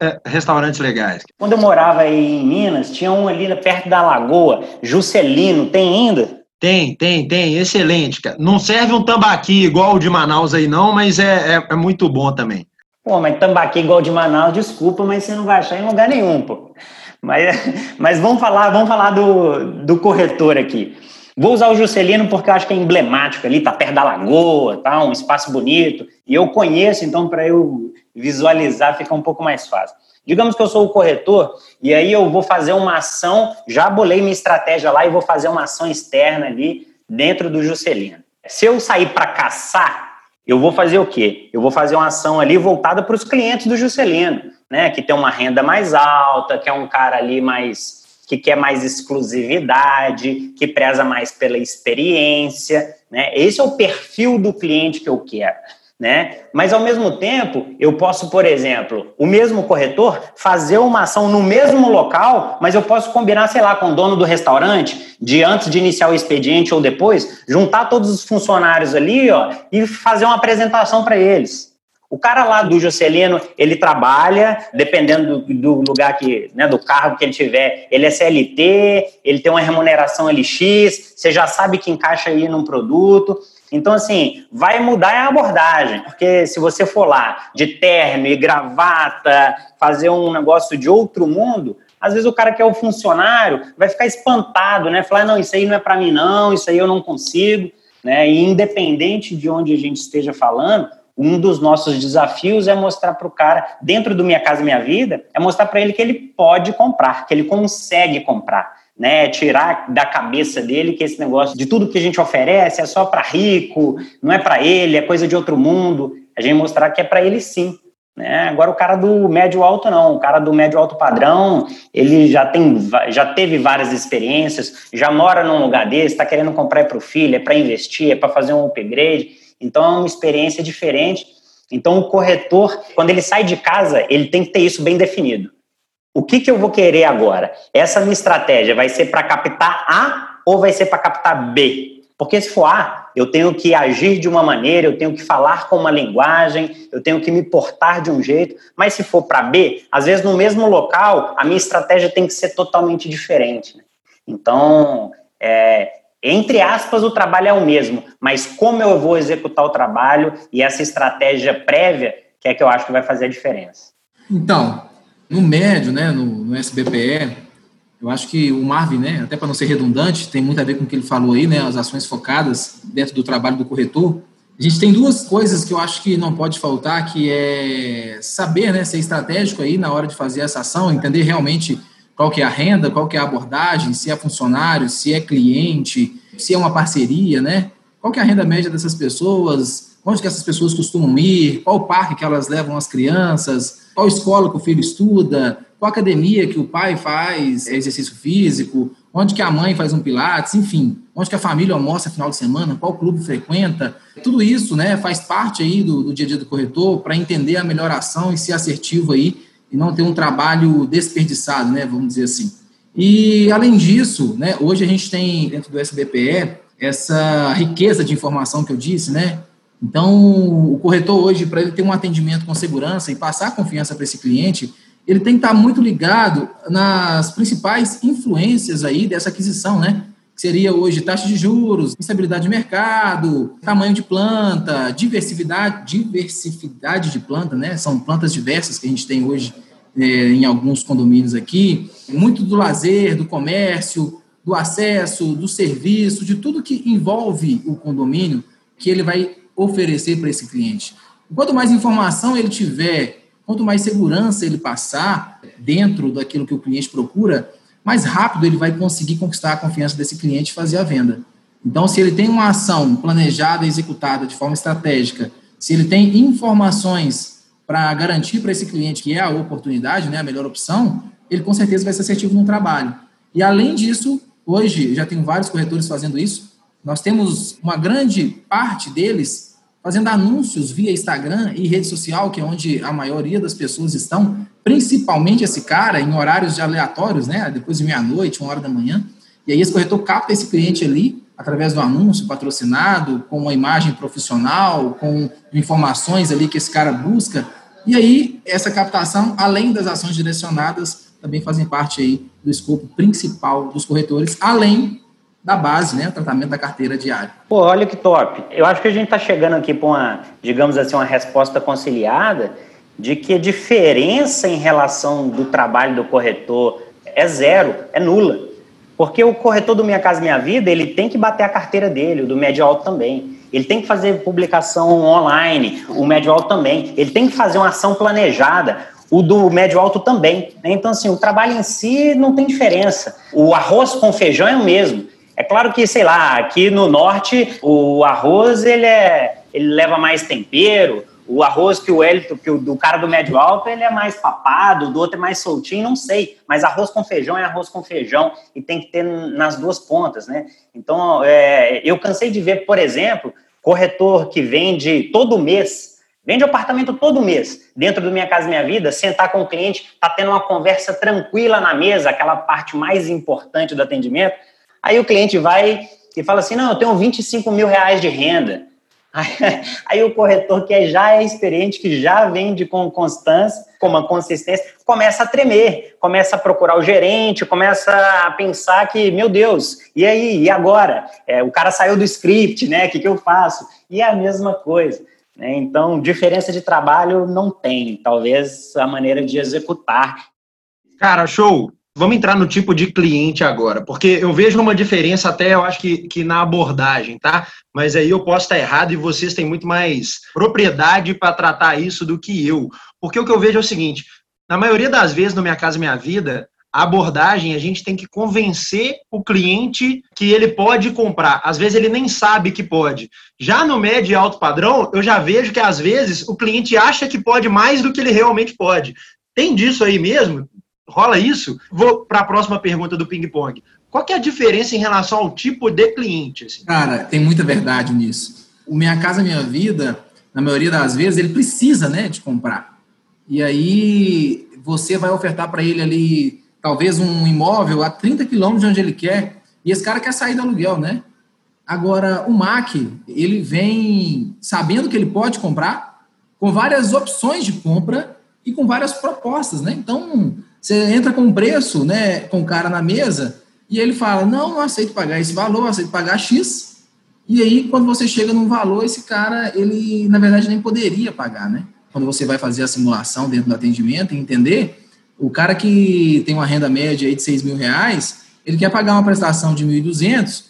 é, restaurantes legais. Quando eu morava aí em Minas, tinha um ali perto da Lagoa, Juscelino, tem ainda? Tem, tem, tem, excelente, cara. Não serve um tambaqui igual o de Manaus aí não, mas é, é, é muito bom também. Pô, mas tambaqui igual de Manaus, desculpa, mas você não vai achar em lugar nenhum, pô. Mas, mas vamos falar, vamos falar do, do corretor aqui. Vou usar o Juscelino porque eu acho que é emblemático ali, tá perto da lagoa, tá, um espaço bonito. E eu conheço, então para eu visualizar fica um pouco mais fácil. Digamos que eu sou o corretor e aí eu vou fazer uma ação, já bolei minha estratégia lá e vou fazer uma ação externa ali dentro do Juscelino. Se eu sair para caçar, eu vou fazer o quê? Eu vou fazer uma ação ali voltada para os clientes do Juscelino, né? Que tem uma renda mais alta, que é um cara ali mais que quer mais exclusividade, que preza mais pela experiência, né? Esse é o perfil do cliente que eu quero né? Mas ao mesmo tempo, eu posso, por exemplo, o mesmo corretor fazer uma ação no mesmo local, mas eu posso combinar, sei lá, com o dono do restaurante, de antes de iniciar o expediente ou depois, juntar todos os funcionários ali, ó, e fazer uma apresentação para eles. O cara lá do Juscelino, ele trabalha, dependendo do, do, lugar que, né, do cargo que ele tiver, ele é CLT, ele tem uma remuneração LX, você já sabe que encaixa aí num produto. Então, assim, vai mudar a abordagem, porque se você for lá de terno e gravata, fazer um negócio de outro mundo, Às vezes o cara que é o funcionário vai ficar espantado, né? Falar, não, isso aí não é para mim não, isso aí eu não consigo, né? E independente de onde a gente esteja falando, um dos nossos desafios é mostrar para o cara, dentro do Minha Casa Minha Vida, é mostrar para ele que ele pode comprar, que ele consegue comprar. Né, tirar da cabeça dele que esse negócio de tudo que a gente oferece é só para rico, não é para ele, é coisa de outro mundo. A gente mostrar que é para ele sim. Né? Agora o cara do médio alto não, o cara do médio alto padrão, ele já tem, já teve várias experiências, já mora num lugar desse, está querendo comprar para o filho, é para investir, é para fazer um upgrade. Então é uma experiência diferente. Então o corretor, quando ele sai de casa, ele tem que ter isso bem definido. O que, que eu vou querer agora? Essa minha estratégia vai ser para captar A ou vai ser para captar B? Porque se for A, eu tenho que agir de uma maneira, eu tenho que falar com uma linguagem, eu tenho que me portar de um jeito. Mas se for para B, às vezes no mesmo local, a minha estratégia tem que ser totalmente diferente. Né? Então, é, entre aspas, o trabalho é o mesmo, mas como eu vou executar o trabalho e essa estratégia prévia que é que eu acho que vai fazer a diferença. Então, no médio, né, no, no SBPE, eu acho que o Marvin, né, até para não ser redundante, tem muito a ver com o que ele falou aí, né, as ações focadas dentro do trabalho do corretor. A gente tem duas coisas que eu acho que não pode faltar, que é saber, né, ser estratégico aí na hora de fazer essa ação, entender realmente qual que é a renda, qual que é a abordagem, se é funcionário, se é cliente, se é uma parceria, né? Qual que é a renda média dessas pessoas, onde que essas pessoas costumam ir, qual parque que elas levam as crianças, qual escola que o filho estuda, qual academia que o pai faz exercício físico, onde que a mãe faz um pilates, enfim, onde que a família almoça final de semana, qual clube frequenta, tudo isso, né, faz parte aí do, do dia a dia do corretor para entender a melhor ação e ser assertivo aí e não ter um trabalho desperdiçado, né, vamos dizer assim. E, além disso, né, hoje a gente tem, dentro do SBPE, essa riqueza de informação que eu disse, né? Então, o corretor hoje, para ele ter um atendimento com segurança e passar confiança para esse cliente, ele tem que estar muito ligado nas principais influências aí dessa aquisição, né? Que seria hoje taxa de juros, instabilidade de mercado, tamanho de planta, diversidade, diversificidade de planta, né? São plantas diversas que a gente tem hoje é, em alguns condomínios aqui, muito do lazer, do comércio, do acesso, do serviço, de tudo que envolve o condomínio que ele vai oferecer para esse cliente. Quanto mais informação ele tiver, quanto mais segurança ele passar dentro daquilo que o cliente procura, mais rápido ele vai conseguir conquistar a confiança desse cliente e fazer a venda. Então, se ele tem uma ação planejada e executada de forma estratégica, se ele tem informações para garantir para esse cliente que é a oportunidade, né, a melhor opção, ele com certeza vai ser assertivo no trabalho. E além disso, hoje já tem vários corretores fazendo isso. Nós temos uma grande parte deles fazendo anúncios via Instagram e rede social, que é onde a maioria das pessoas estão, principalmente esse cara em horários de aleatórios, né, depois de meia-noite, uma hora da manhã. E aí esse corretor capta esse cliente ali através do anúncio patrocinado, com uma imagem profissional, com informações ali que esse cara busca. E aí, essa captação, além das ações direcionadas, também fazem parte aí do escopo principal dos corretores, além da base, né, o tratamento da carteira diária. Pô, olha que top. Eu acho que a gente está chegando aqui para uma, digamos assim, uma resposta conciliada de que a diferença em relação do trabalho do corretor é zero, é nula. Porque o corretor do Minha Casa Minha Vida, ele tem que bater a carteira dele, o do médio alto também. Ele tem que fazer publicação online, o médio alto também. Ele tem que fazer uma ação planejada, o do médio alto também. Então, assim, o trabalho em si não tem diferença. O arroz com feijão é o mesmo. É claro que, sei lá, aqui no norte, o arroz ele, é, ele leva mais tempero, o arroz que o Elito, que o do cara do médio alto, ele é mais papado, do outro é mais soltinho, não sei. Mas arroz com feijão é arroz com feijão e tem que ter nas duas pontas, né? Então, é, eu cansei de ver, por exemplo, corretor que vende todo mês, vende apartamento todo mês, dentro do Minha Casa Minha Vida, sentar com o cliente, tá tendo uma conversa tranquila na mesa, aquela parte mais importante do atendimento. Aí o cliente vai e fala assim: não, eu tenho 25 mil reais de renda. Aí, aí, o corretor que é, já é experiente, que já vende com constância, com uma consistência, começa a tremer, começa a procurar o gerente, começa a pensar que, meu Deus, e aí, e agora? É, o cara saiu do script, né? O que, que eu faço? E é a mesma coisa. Né? Então, diferença de trabalho não tem, talvez a maneira de executar. Cara, show! Vamos entrar no tipo de cliente agora, porque eu vejo uma diferença até, eu acho que, que na abordagem, tá? Mas aí eu posso estar errado e vocês têm muito mais propriedade para tratar isso do que eu. Porque o que eu vejo é o seguinte, na maioria das vezes no Minha Casa Minha Vida, a abordagem, a gente tem que convencer o cliente que ele pode comprar. Às vezes ele nem sabe que pode. Já no médio e alto padrão, eu já vejo que às vezes o cliente acha que pode mais do que ele realmente pode. Tem disso aí mesmo? Rola isso? Vou para a próxima pergunta do ping-pong. Qual que é a diferença em relação ao tipo de cliente? Assim? Cara, tem muita verdade nisso. O Minha Casa Minha Vida, na maioria das vezes, ele precisa né, de comprar. E aí você vai ofertar para ele ali talvez um imóvel a 30 quilômetros de onde ele quer, e esse cara quer sair do aluguel, né? Agora, o MAC, ele vem sabendo que ele pode comprar, com várias opções de compra e com várias propostas, né? Então, você entra com um preço, né, com o cara na mesa, e ele fala, não, não aceito pagar esse valor, aceito pagar X, e aí, quando você chega num valor, esse cara, ele, na verdade, nem poderia pagar, né? Quando você vai fazer a simulação dentro do atendimento e entender o cara que tem uma renda média aí de 6 mil reais, ele quer pagar uma prestação de 1.200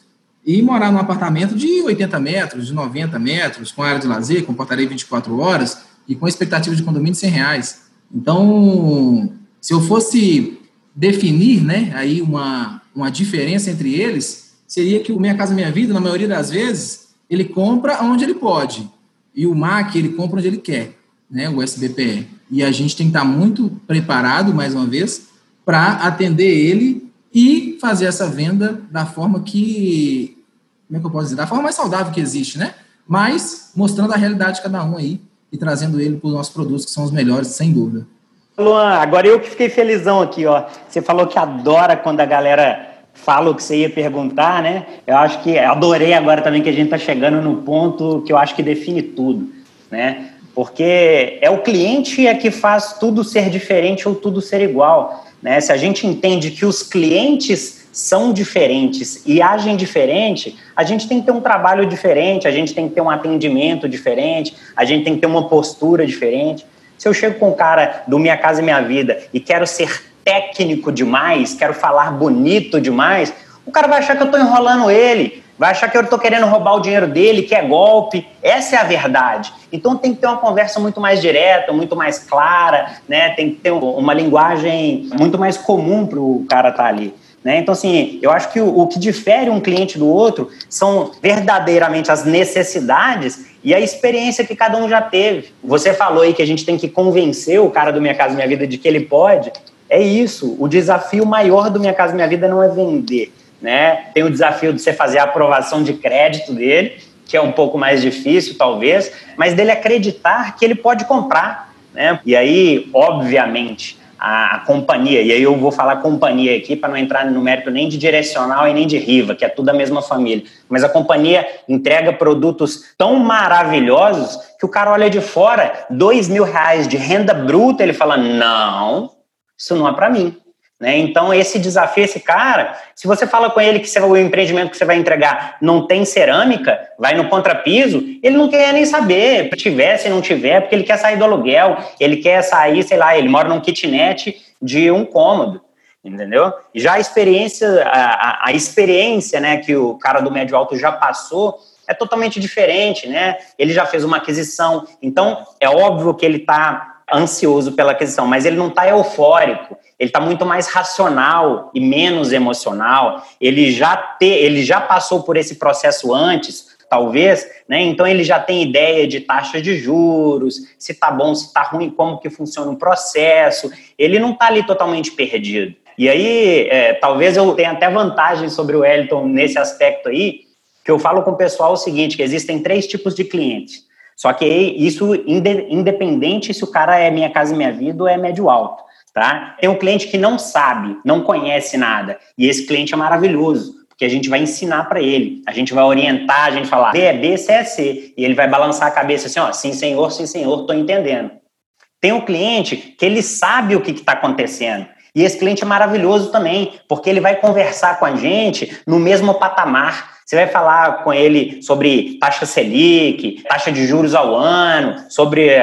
e morar num apartamento de 80 metros, de 90 metros, com área de lazer, com portaria 24 horas e com expectativa de condomínio de 100 reais. Então, se eu fosse definir né, aí uma, uma diferença entre eles, seria que o Minha Casa Minha Vida, na maioria das vezes, ele compra onde ele pode. E o MAC, ele compra onde ele quer, né, o SBPE. E a gente tem que estar muito preparado, mais uma vez, para atender ele e fazer essa venda da forma que. Como é que eu posso dizer? Da forma mais saudável que existe, né? Mas mostrando a realidade de cada um aí e trazendo ele para os nossos produtos, que são os melhores, sem dúvida. Luan, agora eu que fiquei felizão aqui, ó. Você falou que adora quando a galera fala o que você ia perguntar, né? Eu acho que adorei agora também que a gente está chegando no ponto que eu acho que define tudo, né? porque é o cliente é que faz tudo ser diferente ou tudo ser igual. Né? Se a gente entende que os clientes são diferentes e agem diferente, a gente tem que ter um trabalho diferente, a gente tem que ter um atendimento diferente, a gente tem que ter uma postura diferente. Se eu chego com um cara do Minha Casa e Minha Vida e quero ser técnico demais, quero falar bonito demais, o cara vai achar que eu estou enrolando ele, vai achar que eu estou querendo roubar o dinheiro dele, que é golpe. Essa é a verdade. Então tem que ter uma conversa muito mais direta, muito mais clara, né? Tem que ter uma linguagem muito mais comum para o cara estar tá ali. Né? Então, assim, eu acho que o, o, que difere um cliente do outro são verdadeiramente as necessidades e a experiência que cada um já teve. Você falou aí que a gente tem que convencer o cara do Minha Casa Minha Vida de que ele pode. É isso. O desafio maior do Minha Casa Minha Vida não é vender né? Tem o desafio de você fazer a aprovação de crédito dele, que é um pouco mais difícil, talvez, mas dele acreditar que ele pode comprar, né? E aí, obviamente, a, a companhia, e aí eu vou falar companhia aqui para não entrar no mérito nem de direcional e nem de riva, que é tudo a mesma família, mas a companhia entrega produtos tão maravilhosos que o cara olha de fora, dois mil reais de renda bruta, ele fala, não, isso não é para mim. Né? Então, esse desafio, esse cara, se você fala com ele que o empreendimento que você vai entregar não tem cerâmica, vai no contrapiso, ele não quer nem saber, se tiver, se não tiver, porque ele quer sair do aluguel, ele quer sair, sei lá, ele mora num kitnet de um cômodo, entendeu? Já a experiência, a, a experiência né, que o cara do médio alto já passou é totalmente diferente, né? Ele já fez uma aquisição, então é óbvio que ele está ansioso pela aquisição, mas ele não está eufórico, ele está muito mais racional e menos emocional. Ele já, te, ele já passou por esse processo antes, talvez, né? Então ele já tem ideia de taxa de juros, se está bom, se está ruim, como que funciona o processo. Ele não está ali totalmente perdido. E aí, é, talvez eu tenha até vantagem sobre o Wellington nesse aspecto aí, que eu falo com o pessoal o seguinte, que existem três tipos de clientes. Só que isso independente se o cara é Minha Casa Minha Vida ou é médio alto, tá? Tem um cliente que não sabe, não conhece nada, e esse cliente é maravilhoso, porque a gente vai ensinar para ele, a gente vai orientar, a gente falar B é B, C é C, e ele vai balançar a cabeça assim, ó, sim senhor, sim senhor, tô entendendo. Tem um cliente que ele sabe o que está acontecendo, e esse cliente é maravilhoso também, porque ele vai conversar com a gente no mesmo patamar. Você vai falar com ele sobre taxa Selic, taxa de juros ao ano, sobre uh,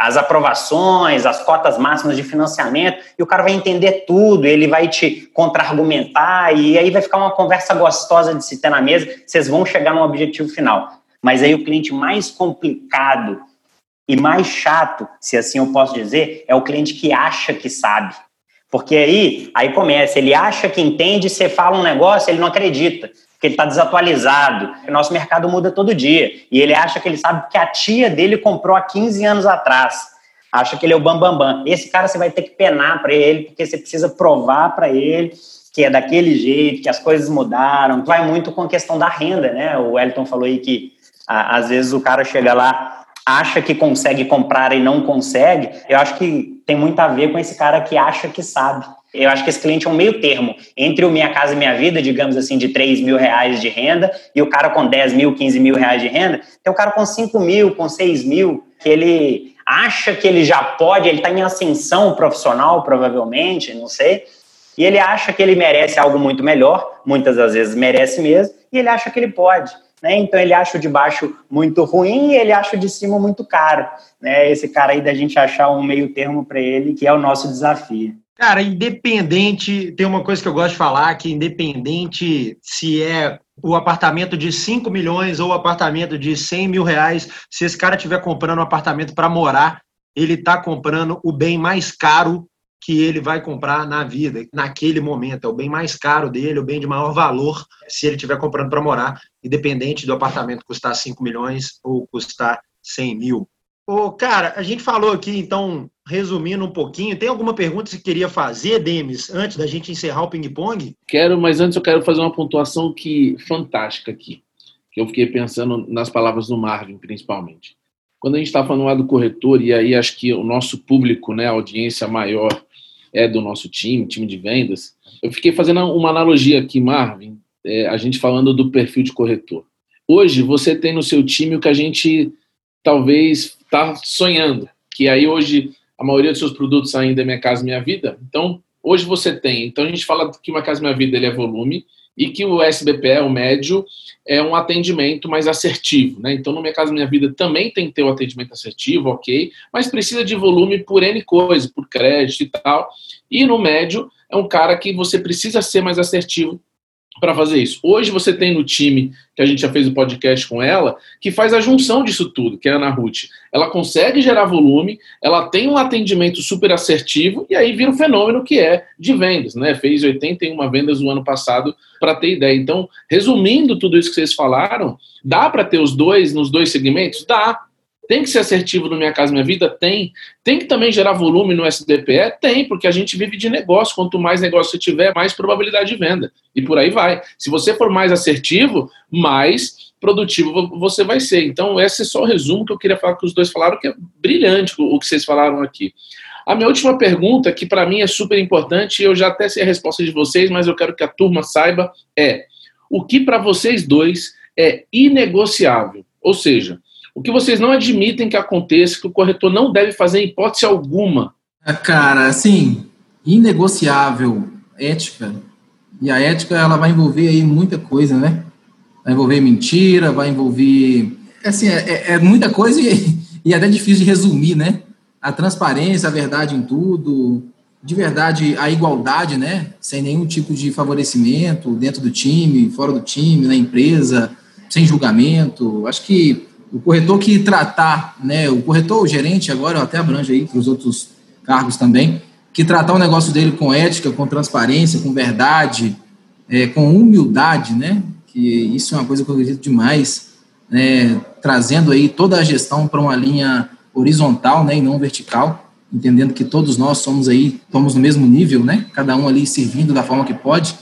as aprovações, as cotas máximas de financiamento, e o cara vai entender tudo, ele vai te contra-argumentar, e aí vai ficar uma conversa gostosa de se ter na mesa, vocês vão chegar no objetivo final. Mas aí o cliente mais complicado e mais chato, se assim eu posso dizer, é o cliente que acha que sabe. Porque aí, aí começa, ele acha que entende, você fala um negócio, ele não acredita, porque ele está desatualizado. O nosso mercado muda todo dia. E ele acha que ele sabe que a tia dele comprou há 15 anos atrás. Acha que ele é o bambambam. Bam, bam. Esse cara você vai ter que penar para ele, porque você precisa provar para ele que é daquele jeito, que as coisas mudaram. Vai muito com a questão da renda, né? O Wellington falou aí que às vezes o cara chega lá acha que consegue comprar e não consegue, eu acho que tem muito a ver com esse cara que acha que sabe. Eu acho que esse cliente é um meio termo entre o Minha Casa e Minha Vida, digamos assim, de 3 mil reais de renda, e o cara com 10 mil, 15 mil reais de renda. Tem o cara com 5 mil, com 6 mil, que ele acha que ele já pode, ele está em ascensão profissional, provavelmente, não sei, e ele acha que ele merece algo muito melhor, muitas das vezes merece mesmo, e ele acha que ele pode. Né? Então ele acha o de baixo muito ruim e ele acha o de cima muito caro. Né? Esse cara aí da gente achar um meio termo para ele, que é o nosso desafio. Cara, independente, tem uma coisa que eu gosto de falar, que independente se é o apartamento de 5 milhões ou o apartamento de 100 mil reais, se esse cara estiver comprando um apartamento para morar, ele está comprando o bem mais caro que ele vai comprar na vida, naquele momento. É o bem mais caro dele, o bem de maior valor, se ele estiver comprando para morar, independente do apartamento custar 5 milhões ou custar 100 mil. Ô, cara, a gente falou aqui, então, resumindo um pouquinho, tem alguma pergunta que você queria fazer, Demis, antes da gente encerrar o ping-pong? Quero, mas antes eu quero fazer uma pontuação que fantástica aqui, que eu fiquei pensando nas palavras do Marvin, principalmente. Quando a gente está falando lá do corretor, e aí acho que o nosso público, né, a audiência maior, é do nosso time, time de vendas, eu fiquei fazendo uma analogia aqui, Marvin, é, a gente falando do perfil de corretor. Hoje você tem no seu time o que a gente talvez está sonhando, que aí hoje a maioria dos seus produtos ainda é Minha Casa Minha Vida. Então, hoje você tem. Então, a gente fala que Uma Casa Minha Vida ele é volume e que o SBPE, o médio, é um atendimento mais assertivo. Né? Então, no Minha Casa Minha Vida também tem que ter o um atendimento assertivo, ok, mas precisa de volume por N coisa, por crédito e tal. E no médio é um cara que você precisa ser mais assertivo para fazer isso. Hoje você tem no time, que a gente já fez o podcast com ela, que faz a junção disso tudo, que é a Ana Ruth. Ela consegue gerar volume, ela tem um atendimento super assertivo, e aí vira um fenômeno que é de vendas, né? Fez 81 vendas no ano passado, para ter ideia. Então, resumindo tudo isso que vocês falaram, dá para ter os dois nos dois segmentos? Dá. Tem que ser assertivo no Minha Casa Minha Vida? Tem. Tem que também gerar volume no SDPE? Tem, porque a gente vive de negócio. Quanto mais negócio você tiver, mais probabilidade de venda. E por aí vai. Se você for mais assertivo, mais produtivo você vai ser. Então, esse é só o resumo que eu queria falar que os dois falaram, que é brilhante o que vocês falaram aqui. A minha última pergunta, que para mim é super importante, eu já até sei a resposta de vocês, mas eu quero que a turma saiba, é o que para vocês dois é inegociável? Ou seja, o que vocês não admitem que aconteça, que o corretor não deve fazer em hipótese alguma? Ah, cara, assim, inegociável, ética. E a ética, ela vai envolver aí muita coisa, né? Vai envolver mentira, vai envolver... Assim, é, é, é muita coisa e, e até difícil de resumir, né? A transparência, a verdade em tudo, de verdade a igualdade, né? Sem nenhum tipo de favorecimento dentro do time, fora do time, na empresa, sem julgamento. Acho que o corretor que tratar, né, o corretor, o gerente, agora até abrange aí para os outros cargos também, que tratar o negócio dele com ética, com transparência, com verdade, é, com humildade, né, que isso é uma coisa que eu acredito demais, né, trazendo aí toda a gestão para uma linha horizontal, né, e não vertical, entendendo que todos nós somos aí, estamos no mesmo nível, né, cada um ali servindo da forma que pode.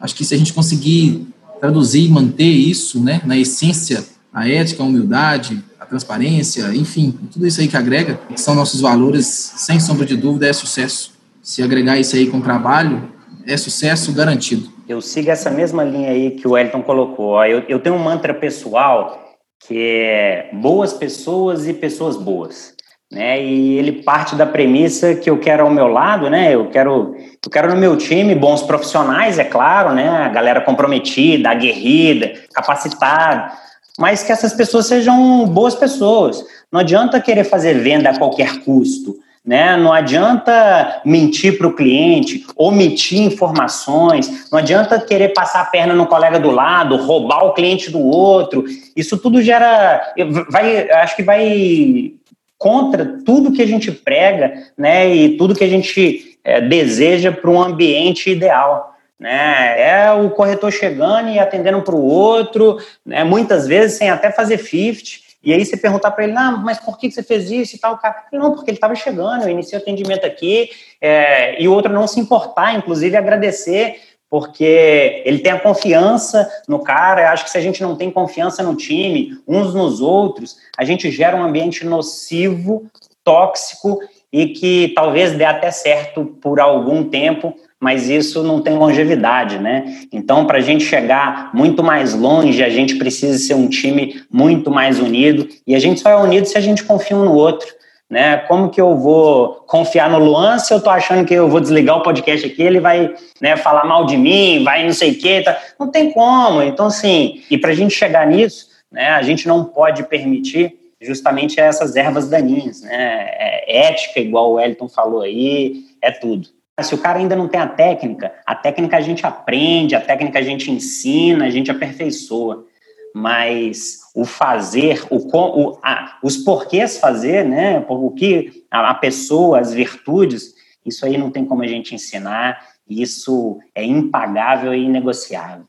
Acho que se a gente conseguir traduzir e manter isso, né, na essência a ética, a humildade, a transparência, enfim, tudo isso aí que agrega, que são nossos valores, sem sombra de dúvida, é sucesso. Se agregar isso aí com trabalho, é sucesso garantido. Eu sigo essa mesma linha aí que o Elton colocou. Eu, eu tenho um mantra pessoal que é boas pessoas e pessoas boas. né? E ele parte da premissa que eu quero ao meu lado, né? Eu quero, eu quero no meu time bons profissionais, é claro, né? A galera comprometida, aguerrida, capacitada, mas que essas pessoas sejam boas pessoas. Não adianta querer fazer venda a qualquer custo. Né? Não adianta mentir para o cliente, omitir informações, não adianta querer passar a perna no colega do lado, roubar o cliente do outro. Isso tudo gera. Vai, acho que vai contra tudo que a gente prega né? e tudo que a gente é, deseja para um ambiente ideal. Né? É o corretor chegando e atendendo para o outro, né? muitas vezes sem até fazer 50 e aí você perguntar para ele, não, mas por que você fez isso e tal? Cara, não, porque ele estava chegando, eu iniciei o atendimento aqui, é, e o outro não se importar, inclusive agradecer, porque ele tem a confiança no cara. Eu acho que se a gente não tem confiança no time, uns nos outros, a gente gera um ambiente nocivo, tóxico e que talvez dê até certo por algum tempo, mas isso não tem longevidade, né? Então, para a gente chegar muito mais longe, a gente precisa ser um time muito mais unido, e a gente só é unido se a gente confia um no outro. Né? Como que eu vou confiar no Luan se eu tô achando que eu vou desligar o podcast aqui, ele vai né, falar mal de mim, vai não sei o quê, tá? não tem como. Então, assim, e para a gente chegar nisso, né, a gente não pode permitir justamente essas ervas daninhas, né? É ética, igual o Elton falou aí, é tudo. Se o cara ainda não tem a técnica, a técnica a gente aprende, a técnica a gente ensina, a gente aperfeiçoa. Mas o fazer, o, o a, os porquês fazer, né? O que a, a pessoa, as virtudes, isso aí não tem como a gente ensinar. Isso é impagável e inegociável.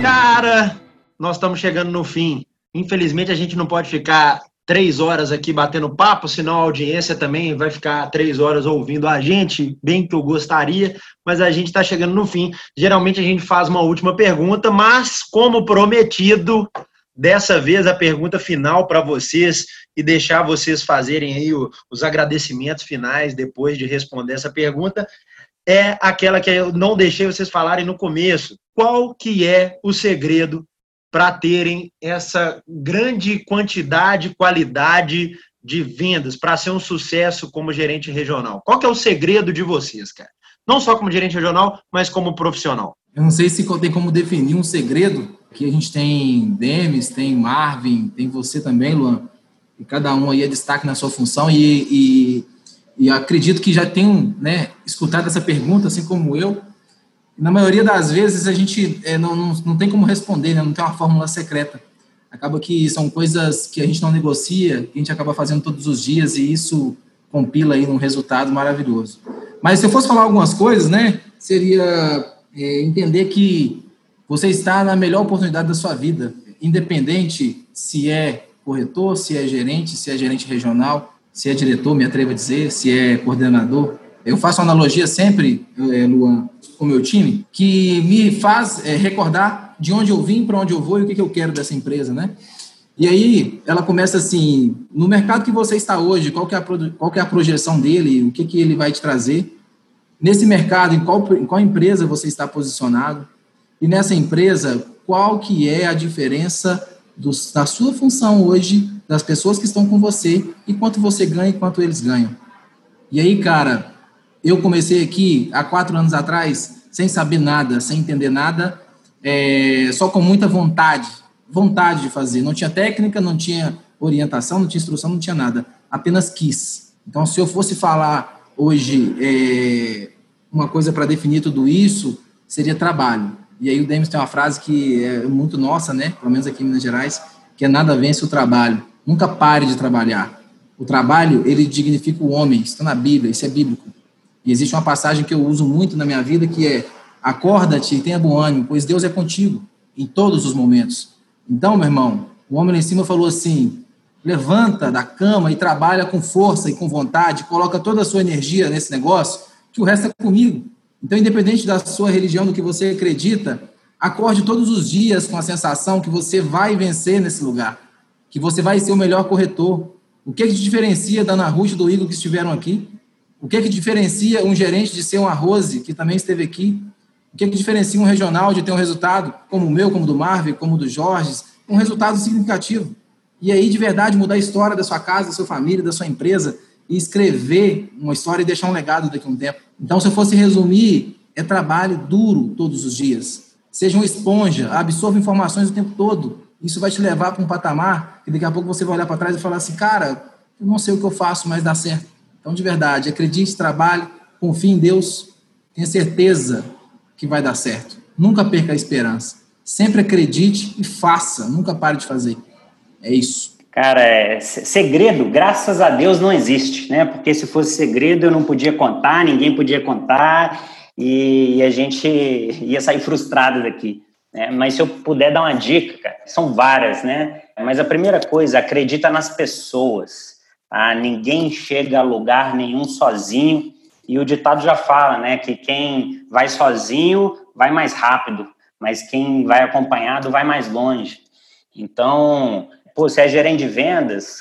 Cara, nós estamos chegando no fim. Infelizmente a gente não pode ficar três horas aqui batendo papo, senão a audiência também vai ficar três horas ouvindo a gente, bem que eu gostaria, mas a gente está chegando no fim. Geralmente a gente faz uma última pergunta, mas como prometido, dessa vez a pergunta final para vocês e deixar vocês fazerem aí os agradecimentos finais depois de responder essa pergunta é aquela que eu não deixei vocês falarem no começo. Qual que é o segredo para terem essa grande quantidade, qualidade de vendas, para ser um sucesso como gerente regional? Qual que é o segredo de vocês, cara? Não só como gerente regional, mas como profissional. Eu não sei se tem como definir um segredo. Aqui a gente tem Demis, tem Marvin, tem você também, Luan. E cada um aí é destaque na sua função. E, e, e acredito que já tem né, escutado essa pergunta, assim como eu na maioria das vezes a gente é, não, não, não tem como responder, né? não tem uma fórmula secreta. Acaba que são coisas que a gente não negocia, que a gente acaba fazendo todos os dias e isso compila aí num resultado maravilhoso. Mas se eu fosse falar algumas coisas, né, seria é, entender que você está na melhor oportunidade da sua vida, independente se é corretor, se é gerente, se é gerente regional, se é diretor, me atrevo a dizer, se é coordenador. Eu faço uma analogia sempre, é, Luan, com o meu time, que me faz é, recordar de onde eu vim, para onde eu vou e o que, que eu quero dessa empresa, né? E aí ela começa assim, no mercado que você está hoje, qual que é a, qual que é a projeção dele, o que, que ele vai te trazer? Nesse mercado, em qual, em qual empresa você está posicionado? E nessa empresa, qual que é a diferença do, da sua função hoje, das pessoas que estão com você, e quanto você ganha e quanto eles ganham? E aí, cara, eu comecei aqui há quatro anos atrás, sem saber nada, sem entender nada, é, só com muita vontade, vontade de fazer. Não tinha técnica, não tinha orientação, não tinha instrução, não tinha nada. Apenas quis. Então, se eu fosse falar hoje é, uma coisa para definir tudo isso, seria trabalho. E aí o Demis tem uma frase que é muito nossa, né? Pelo menos aqui em Minas Gerais, que é nada vence o trabalho. Nunca pare de trabalhar. O trabalho, ele dignifica o homem. Está na Bíblia, isso é bíblico. E existe uma passagem que eu uso muito na minha vida que é: acorda-te e tenha bom ânimo, pois Deus é contigo em todos os momentos. Então, meu irmão, o homem lá em cima falou assim: levanta da cama e trabalha com força e com vontade, coloca toda a sua energia nesse negócio, que o resto é comigo. Então, independente da sua religião, do que você acredita, acorde todos os dias com a sensação que você vai vencer nesse lugar, que você vai ser o melhor corretor. O que, é que diferencia da Ana Ruth e do Igor que estiveram aqui? O que é que diferencia um gerente de ser um Arrose, que também esteve aqui? O que é que diferencia um regional de ter um resultado como o meu, como o do Marvel, como o do Jorge, um resultado significativo? E aí, de verdade, mudar a história da sua casa, da sua família, da sua empresa e escrever uma história e deixar um legado daqui a um tempo. Então, se eu fosse resumir, é trabalho duro todos os dias. Seja uma esponja, absorva informações o tempo todo. Isso vai te levar para um patamar que daqui a pouco você vai olhar para trás e falar assim, cara, eu não sei o que eu faço, mas dá certo. Então, de verdade, acredite, trabalhe, confie em Deus, tenha certeza que vai dar certo. Nunca perca a esperança. Sempre acredite e faça, nunca pare de fazer. É isso. Cara, é, segredo, graças a Deus, não existe, né? Porque se fosse segredo, eu não podia contar, ninguém podia contar e a gente ia sair frustrado daqui. Né? Mas se eu puder dar uma dica, cara, são várias, né? Mas a primeira coisa, acredita nas pessoas. Tá? Ninguém chega a lugar nenhum sozinho. E o ditado já fala, né, que quem vai sozinho vai mais rápido, mas quem vai acompanhado vai mais longe. Então, pô, você é gerente de vendas,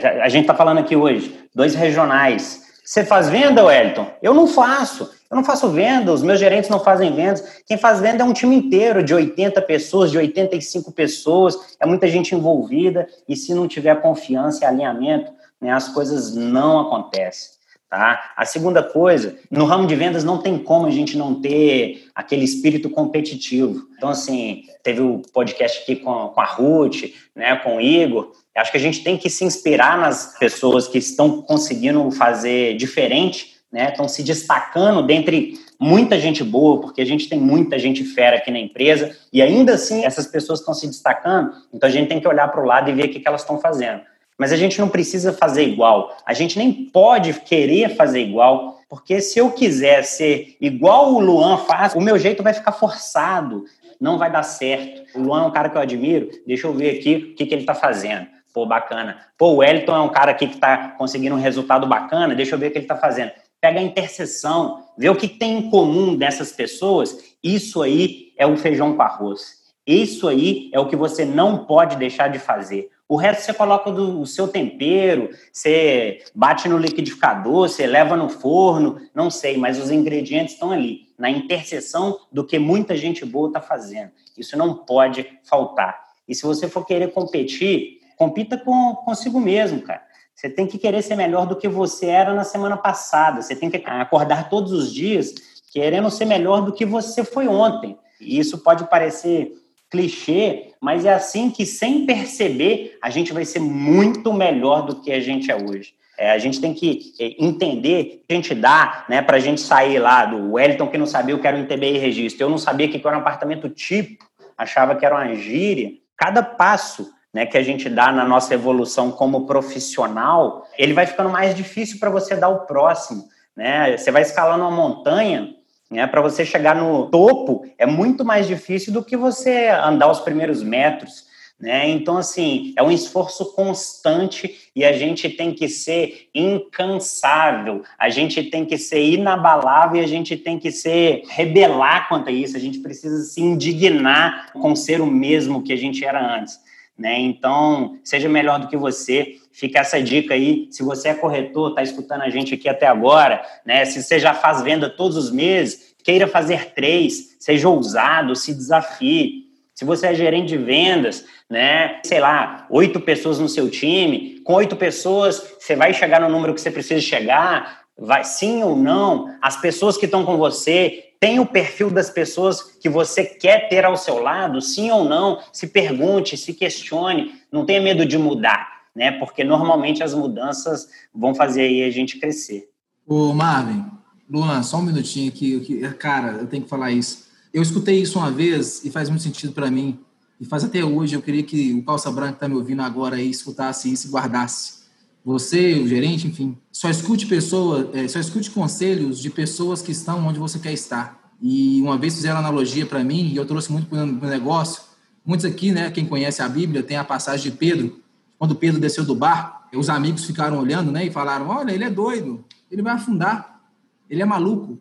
a gente está falando aqui hoje, dois regionais. Você faz venda, Wellington? Eu não faço. Eu não faço venda, os meus gerentes não fazem vendas. Quem faz venda é um time inteiro de 80 pessoas, de 85 pessoas, é muita gente envolvida. E se não tiver confiança e alinhamento, né, as coisas não acontecem. Tá? A segunda coisa, no ramo de vendas não tem como a gente não ter aquele espírito competitivo. Então, assim, teve o podcast aqui com, com a Ruth, né, com o Igor. Acho que a gente tem que se inspirar nas pessoas que estão conseguindo fazer diferente, né, estão se destacando dentre muita gente boa, porque a gente tem muita gente fera aqui na empresa, e ainda assim essas pessoas estão se destacando, então a gente tem que olhar para o lado e ver o que, que elas estão fazendo. Mas a gente não precisa fazer igual. A gente nem pode querer fazer igual, porque se eu quiser ser igual o Luan faz, o meu jeito vai ficar forçado, não vai dar certo. O Luan é um cara que eu admiro, deixa eu ver aqui o que, que ele está fazendo. Pô, bacana. Pô, o Wellington é um cara aqui que está conseguindo um resultado bacana, deixa eu ver o que ele está fazendo. Pega a interseção, vê o que tem em comum dessas pessoas, isso aí é o feijão com arroz. Isso aí é o que você não pode deixar de fazer. O resto você coloca do, o seu tempero, você bate no liquidificador, você leva no forno, não sei, mas os ingredientes estão ali, na interseção do que muita gente boa está fazendo. Isso não pode faltar. E se você for querer competir, compita com, consigo mesmo, cara. Você tem que querer ser melhor do que você era na semana passada. Você tem que acordar todos os dias querendo ser melhor do que você foi ontem. E isso pode parecer clichê, mas é assim que, sem perceber, a gente vai ser muito melhor do que a gente é hoje. É, a gente tem que é, entender que a gente dá né, para a gente sair lá do Wellington que não sabia o que era um TBI registro, eu não sabia o que era um apartamento tipo, achava que era uma gíria. Cada passo né, que a gente dá na nossa evolução como profissional, ele vai ficando mais difícil para você dar o próximo. Né? Você vai escalando uma montanha, né? Para você chegar no topo é muito mais difícil do que você andar os primeiros metros. Né? Então, assim, é um esforço constante e a gente tem que ser incansável, a gente tem que ser inabalável e a gente tem que ser rebelar quanto a isso, a gente precisa se indignar com ser o mesmo que a gente era antes. Né? Então, seja melhor do que você. Fica essa dica aí. Se você é corretor, está escutando a gente aqui até agora, né? Se você já faz venda todos os meses, queira fazer três, seja ousado, se desafie. Se você é gerente de vendas, né? Sei lá, oito pessoas no seu time, com oito pessoas, você vai chegar no número que você precisa chegar, vai sim ou não. As pessoas que estão com você tem o perfil das pessoas que você quer ter ao seu lado, sim ou não? Se pergunte, se questione, não tenha medo de mudar, né? Porque normalmente as mudanças vão fazer aí a gente crescer. Ô Marvin, Luan, só um minutinho aqui, cara, eu tenho que falar isso. Eu escutei isso uma vez e faz muito sentido para mim. E faz até hoje. Eu queria que o calça branca que está me ouvindo agora aí escutasse isso e guardasse. Você, o gerente, enfim, só escute pessoas, é, só escute conselhos de pessoas que estão onde você quer estar. E uma vez fizeram analogia para mim, e eu trouxe muito para o negócio. Muitos aqui, né, quem conhece a Bíblia, tem a passagem de Pedro. Quando Pedro desceu do barco, os amigos ficaram olhando, né, e falaram: Olha, ele é doido, ele vai afundar, ele é maluco.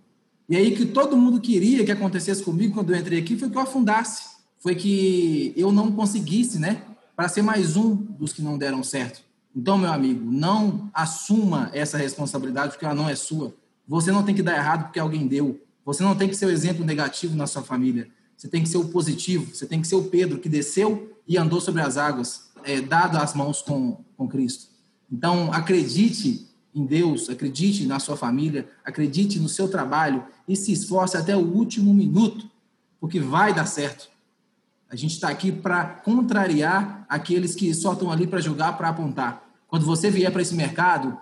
E aí que todo mundo queria que acontecesse comigo quando eu entrei aqui foi que eu afundasse, foi que eu não conseguisse, né, para ser mais um dos que não deram certo. Então, meu amigo, não assuma essa responsabilidade porque ela não é sua. Você não tem que dar errado porque alguém deu. Você não tem que ser o exemplo negativo na sua família. Você tem que ser o positivo, você tem que ser o Pedro que desceu e andou sobre as águas, é, dado as mãos com, com Cristo. Então, acredite em Deus, acredite na sua família, acredite no seu trabalho e se esforce até o último minuto, porque vai dar certo. A gente está aqui para contrariar aqueles que só estão ali para jogar, para apontar. Quando você vier para esse mercado,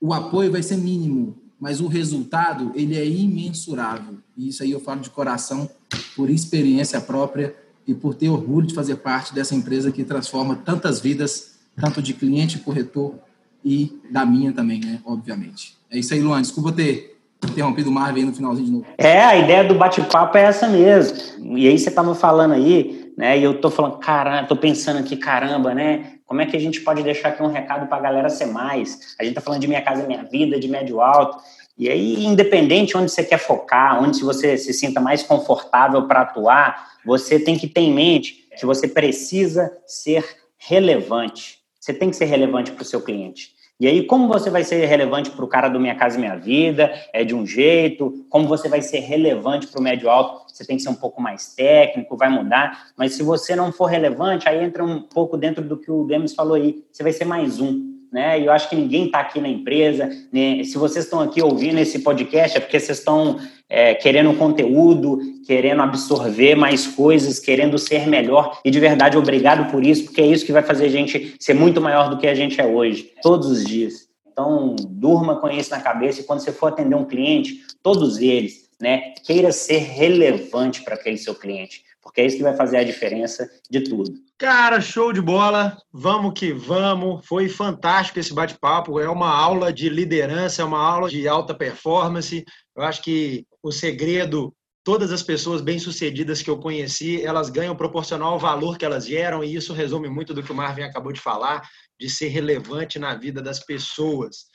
o apoio vai ser mínimo, mas o resultado ele é imensurável. E isso aí eu falo de coração, por experiência própria e por ter orgulho de fazer parte dessa empresa que transforma tantas vidas, tanto de cliente, corretor e da minha também, né? Obviamente. É isso aí, Luan. Desculpa ter interrompido o Marvin no finalzinho de novo. É, a ideia do bate-papo é essa mesmo. E aí você estava falando aí, né? E eu tô falando, caramba, tô pensando aqui, caramba, né? Como é que a gente pode deixar aqui um recado para a galera ser mais? A gente está falando de Minha Casa Minha Vida, de médio alto. E aí, independente onde você quer focar, onde você se sinta mais confortável para atuar, você tem que ter em mente que você precisa ser relevante. Você tem que ser relevante para o seu cliente. E aí, como você vai ser relevante para o cara do Minha Casa Minha Vida? É de um jeito. Como você vai ser relevante para o médio alto? Você tem que ser um pouco mais técnico, vai mudar. Mas se você não for relevante, aí entra um pouco dentro do que o Demis falou aí. Você vai ser mais um né? E eu acho que ninguém está aqui na empresa. Né? Se vocês estão aqui ouvindo esse podcast, é porque vocês estão é, querendo conteúdo, querendo absorver mais coisas, querendo ser melhor. E de verdade, obrigado por isso, porque é isso que vai fazer a gente ser muito maior do que a gente é hoje, todos os dias. Então, durma com isso na cabeça e quando você for atender um cliente, todos eles, né, queira ser relevante para aquele seu cliente, porque é isso que vai fazer a diferença de tudo. Cara, show de bola. Vamos que vamos. Foi fantástico esse bate-papo. É uma aula de liderança, é uma aula de alta performance. Eu acho que o segredo, todas as pessoas bem-sucedidas que eu conheci, elas ganham proporcional ao valor que elas geram, e isso resume muito do que o Marvin acabou de falar, de ser relevante na vida das pessoas.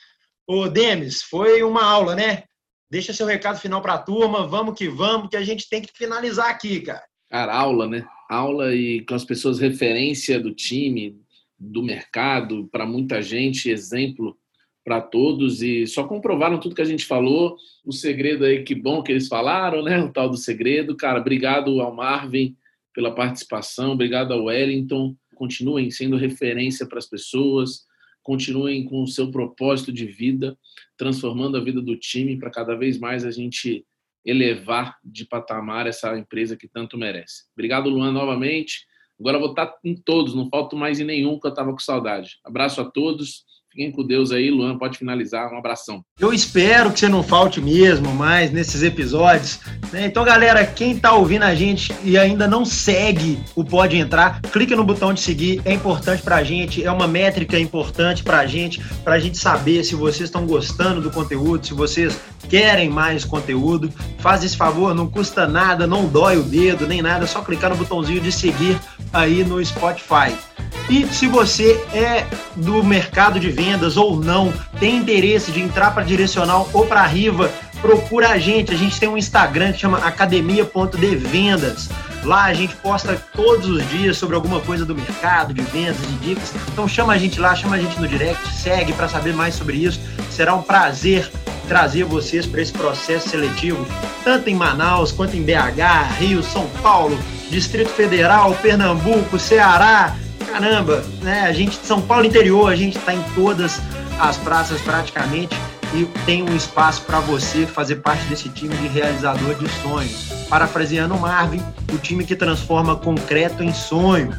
Ô, Demis, foi uma aula, né? Deixa seu recado final para a turma. Vamos que vamos, que a gente tem que finalizar aqui, cara. Cara, aula, né? aula e com as pessoas referência do time, do mercado, para muita gente, exemplo para todos e só comprovaram tudo que a gente falou. O segredo aí, que bom que eles falaram, né? O tal do segredo. Cara, obrigado ao Marvin pela participação, obrigado ao Wellington. Continuem sendo referência para as pessoas, continuem com o seu propósito de vida, transformando a vida do time para cada vez mais a gente elevar de patamar essa empresa que tanto merece. Obrigado, Luan, novamente. Agora vou estar em todos, não falto mais em nenhum, que eu estava com saudade. Abraço a todos Fiquem com Deus aí, Luan, pode finalizar. Um abração. Eu espero que você não falte mesmo mais nesses episódios. Né? Então, galera, quem está ouvindo a gente e ainda não segue o Pode Entrar, clique no botão de seguir, é importante para a gente, é uma métrica importante para a gente, para a gente saber se vocês estão gostando do conteúdo, se vocês querem mais conteúdo. Faz esse favor, não custa nada, não dói o dedo, nem nada, é só clicar no botãozinho de seguir aí no Spotify. E se você é do mercado de vendas ou não, tem interesse de entrar para direcional ou para Riva, procura a gente. A gente tem um Instagram que chama academia.devendas. Lá a gente posta todos os dias sobre alguma coisa do mercado, de vendas, de dicas. Então chama a gente lá, chama a gente no direct, segue para saber mais sobre isso. Será um prazer trazer vocês para esse processo seletivo, tanto em Manaus quanto em BH, Rio, São Paulo, Distrito Federal, Pernambuco, Ceará, caramba, né? A gente de São Paulo interior, a gente está em todas as praças praticamente e tem um espaço para você fazer parte desse time de realizador de sonhos. Parafraseando Marvin, o time que transforma concreto em sonho.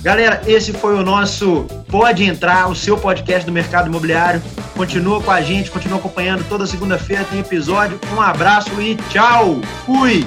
Galera, esse foi o nosso Pode Entrar, o seu podcast do mercado imobiliário. Continua com a gente, continua acompanhando. Toda segunda-feira tem episódio. Um abraço e tchau! Fui!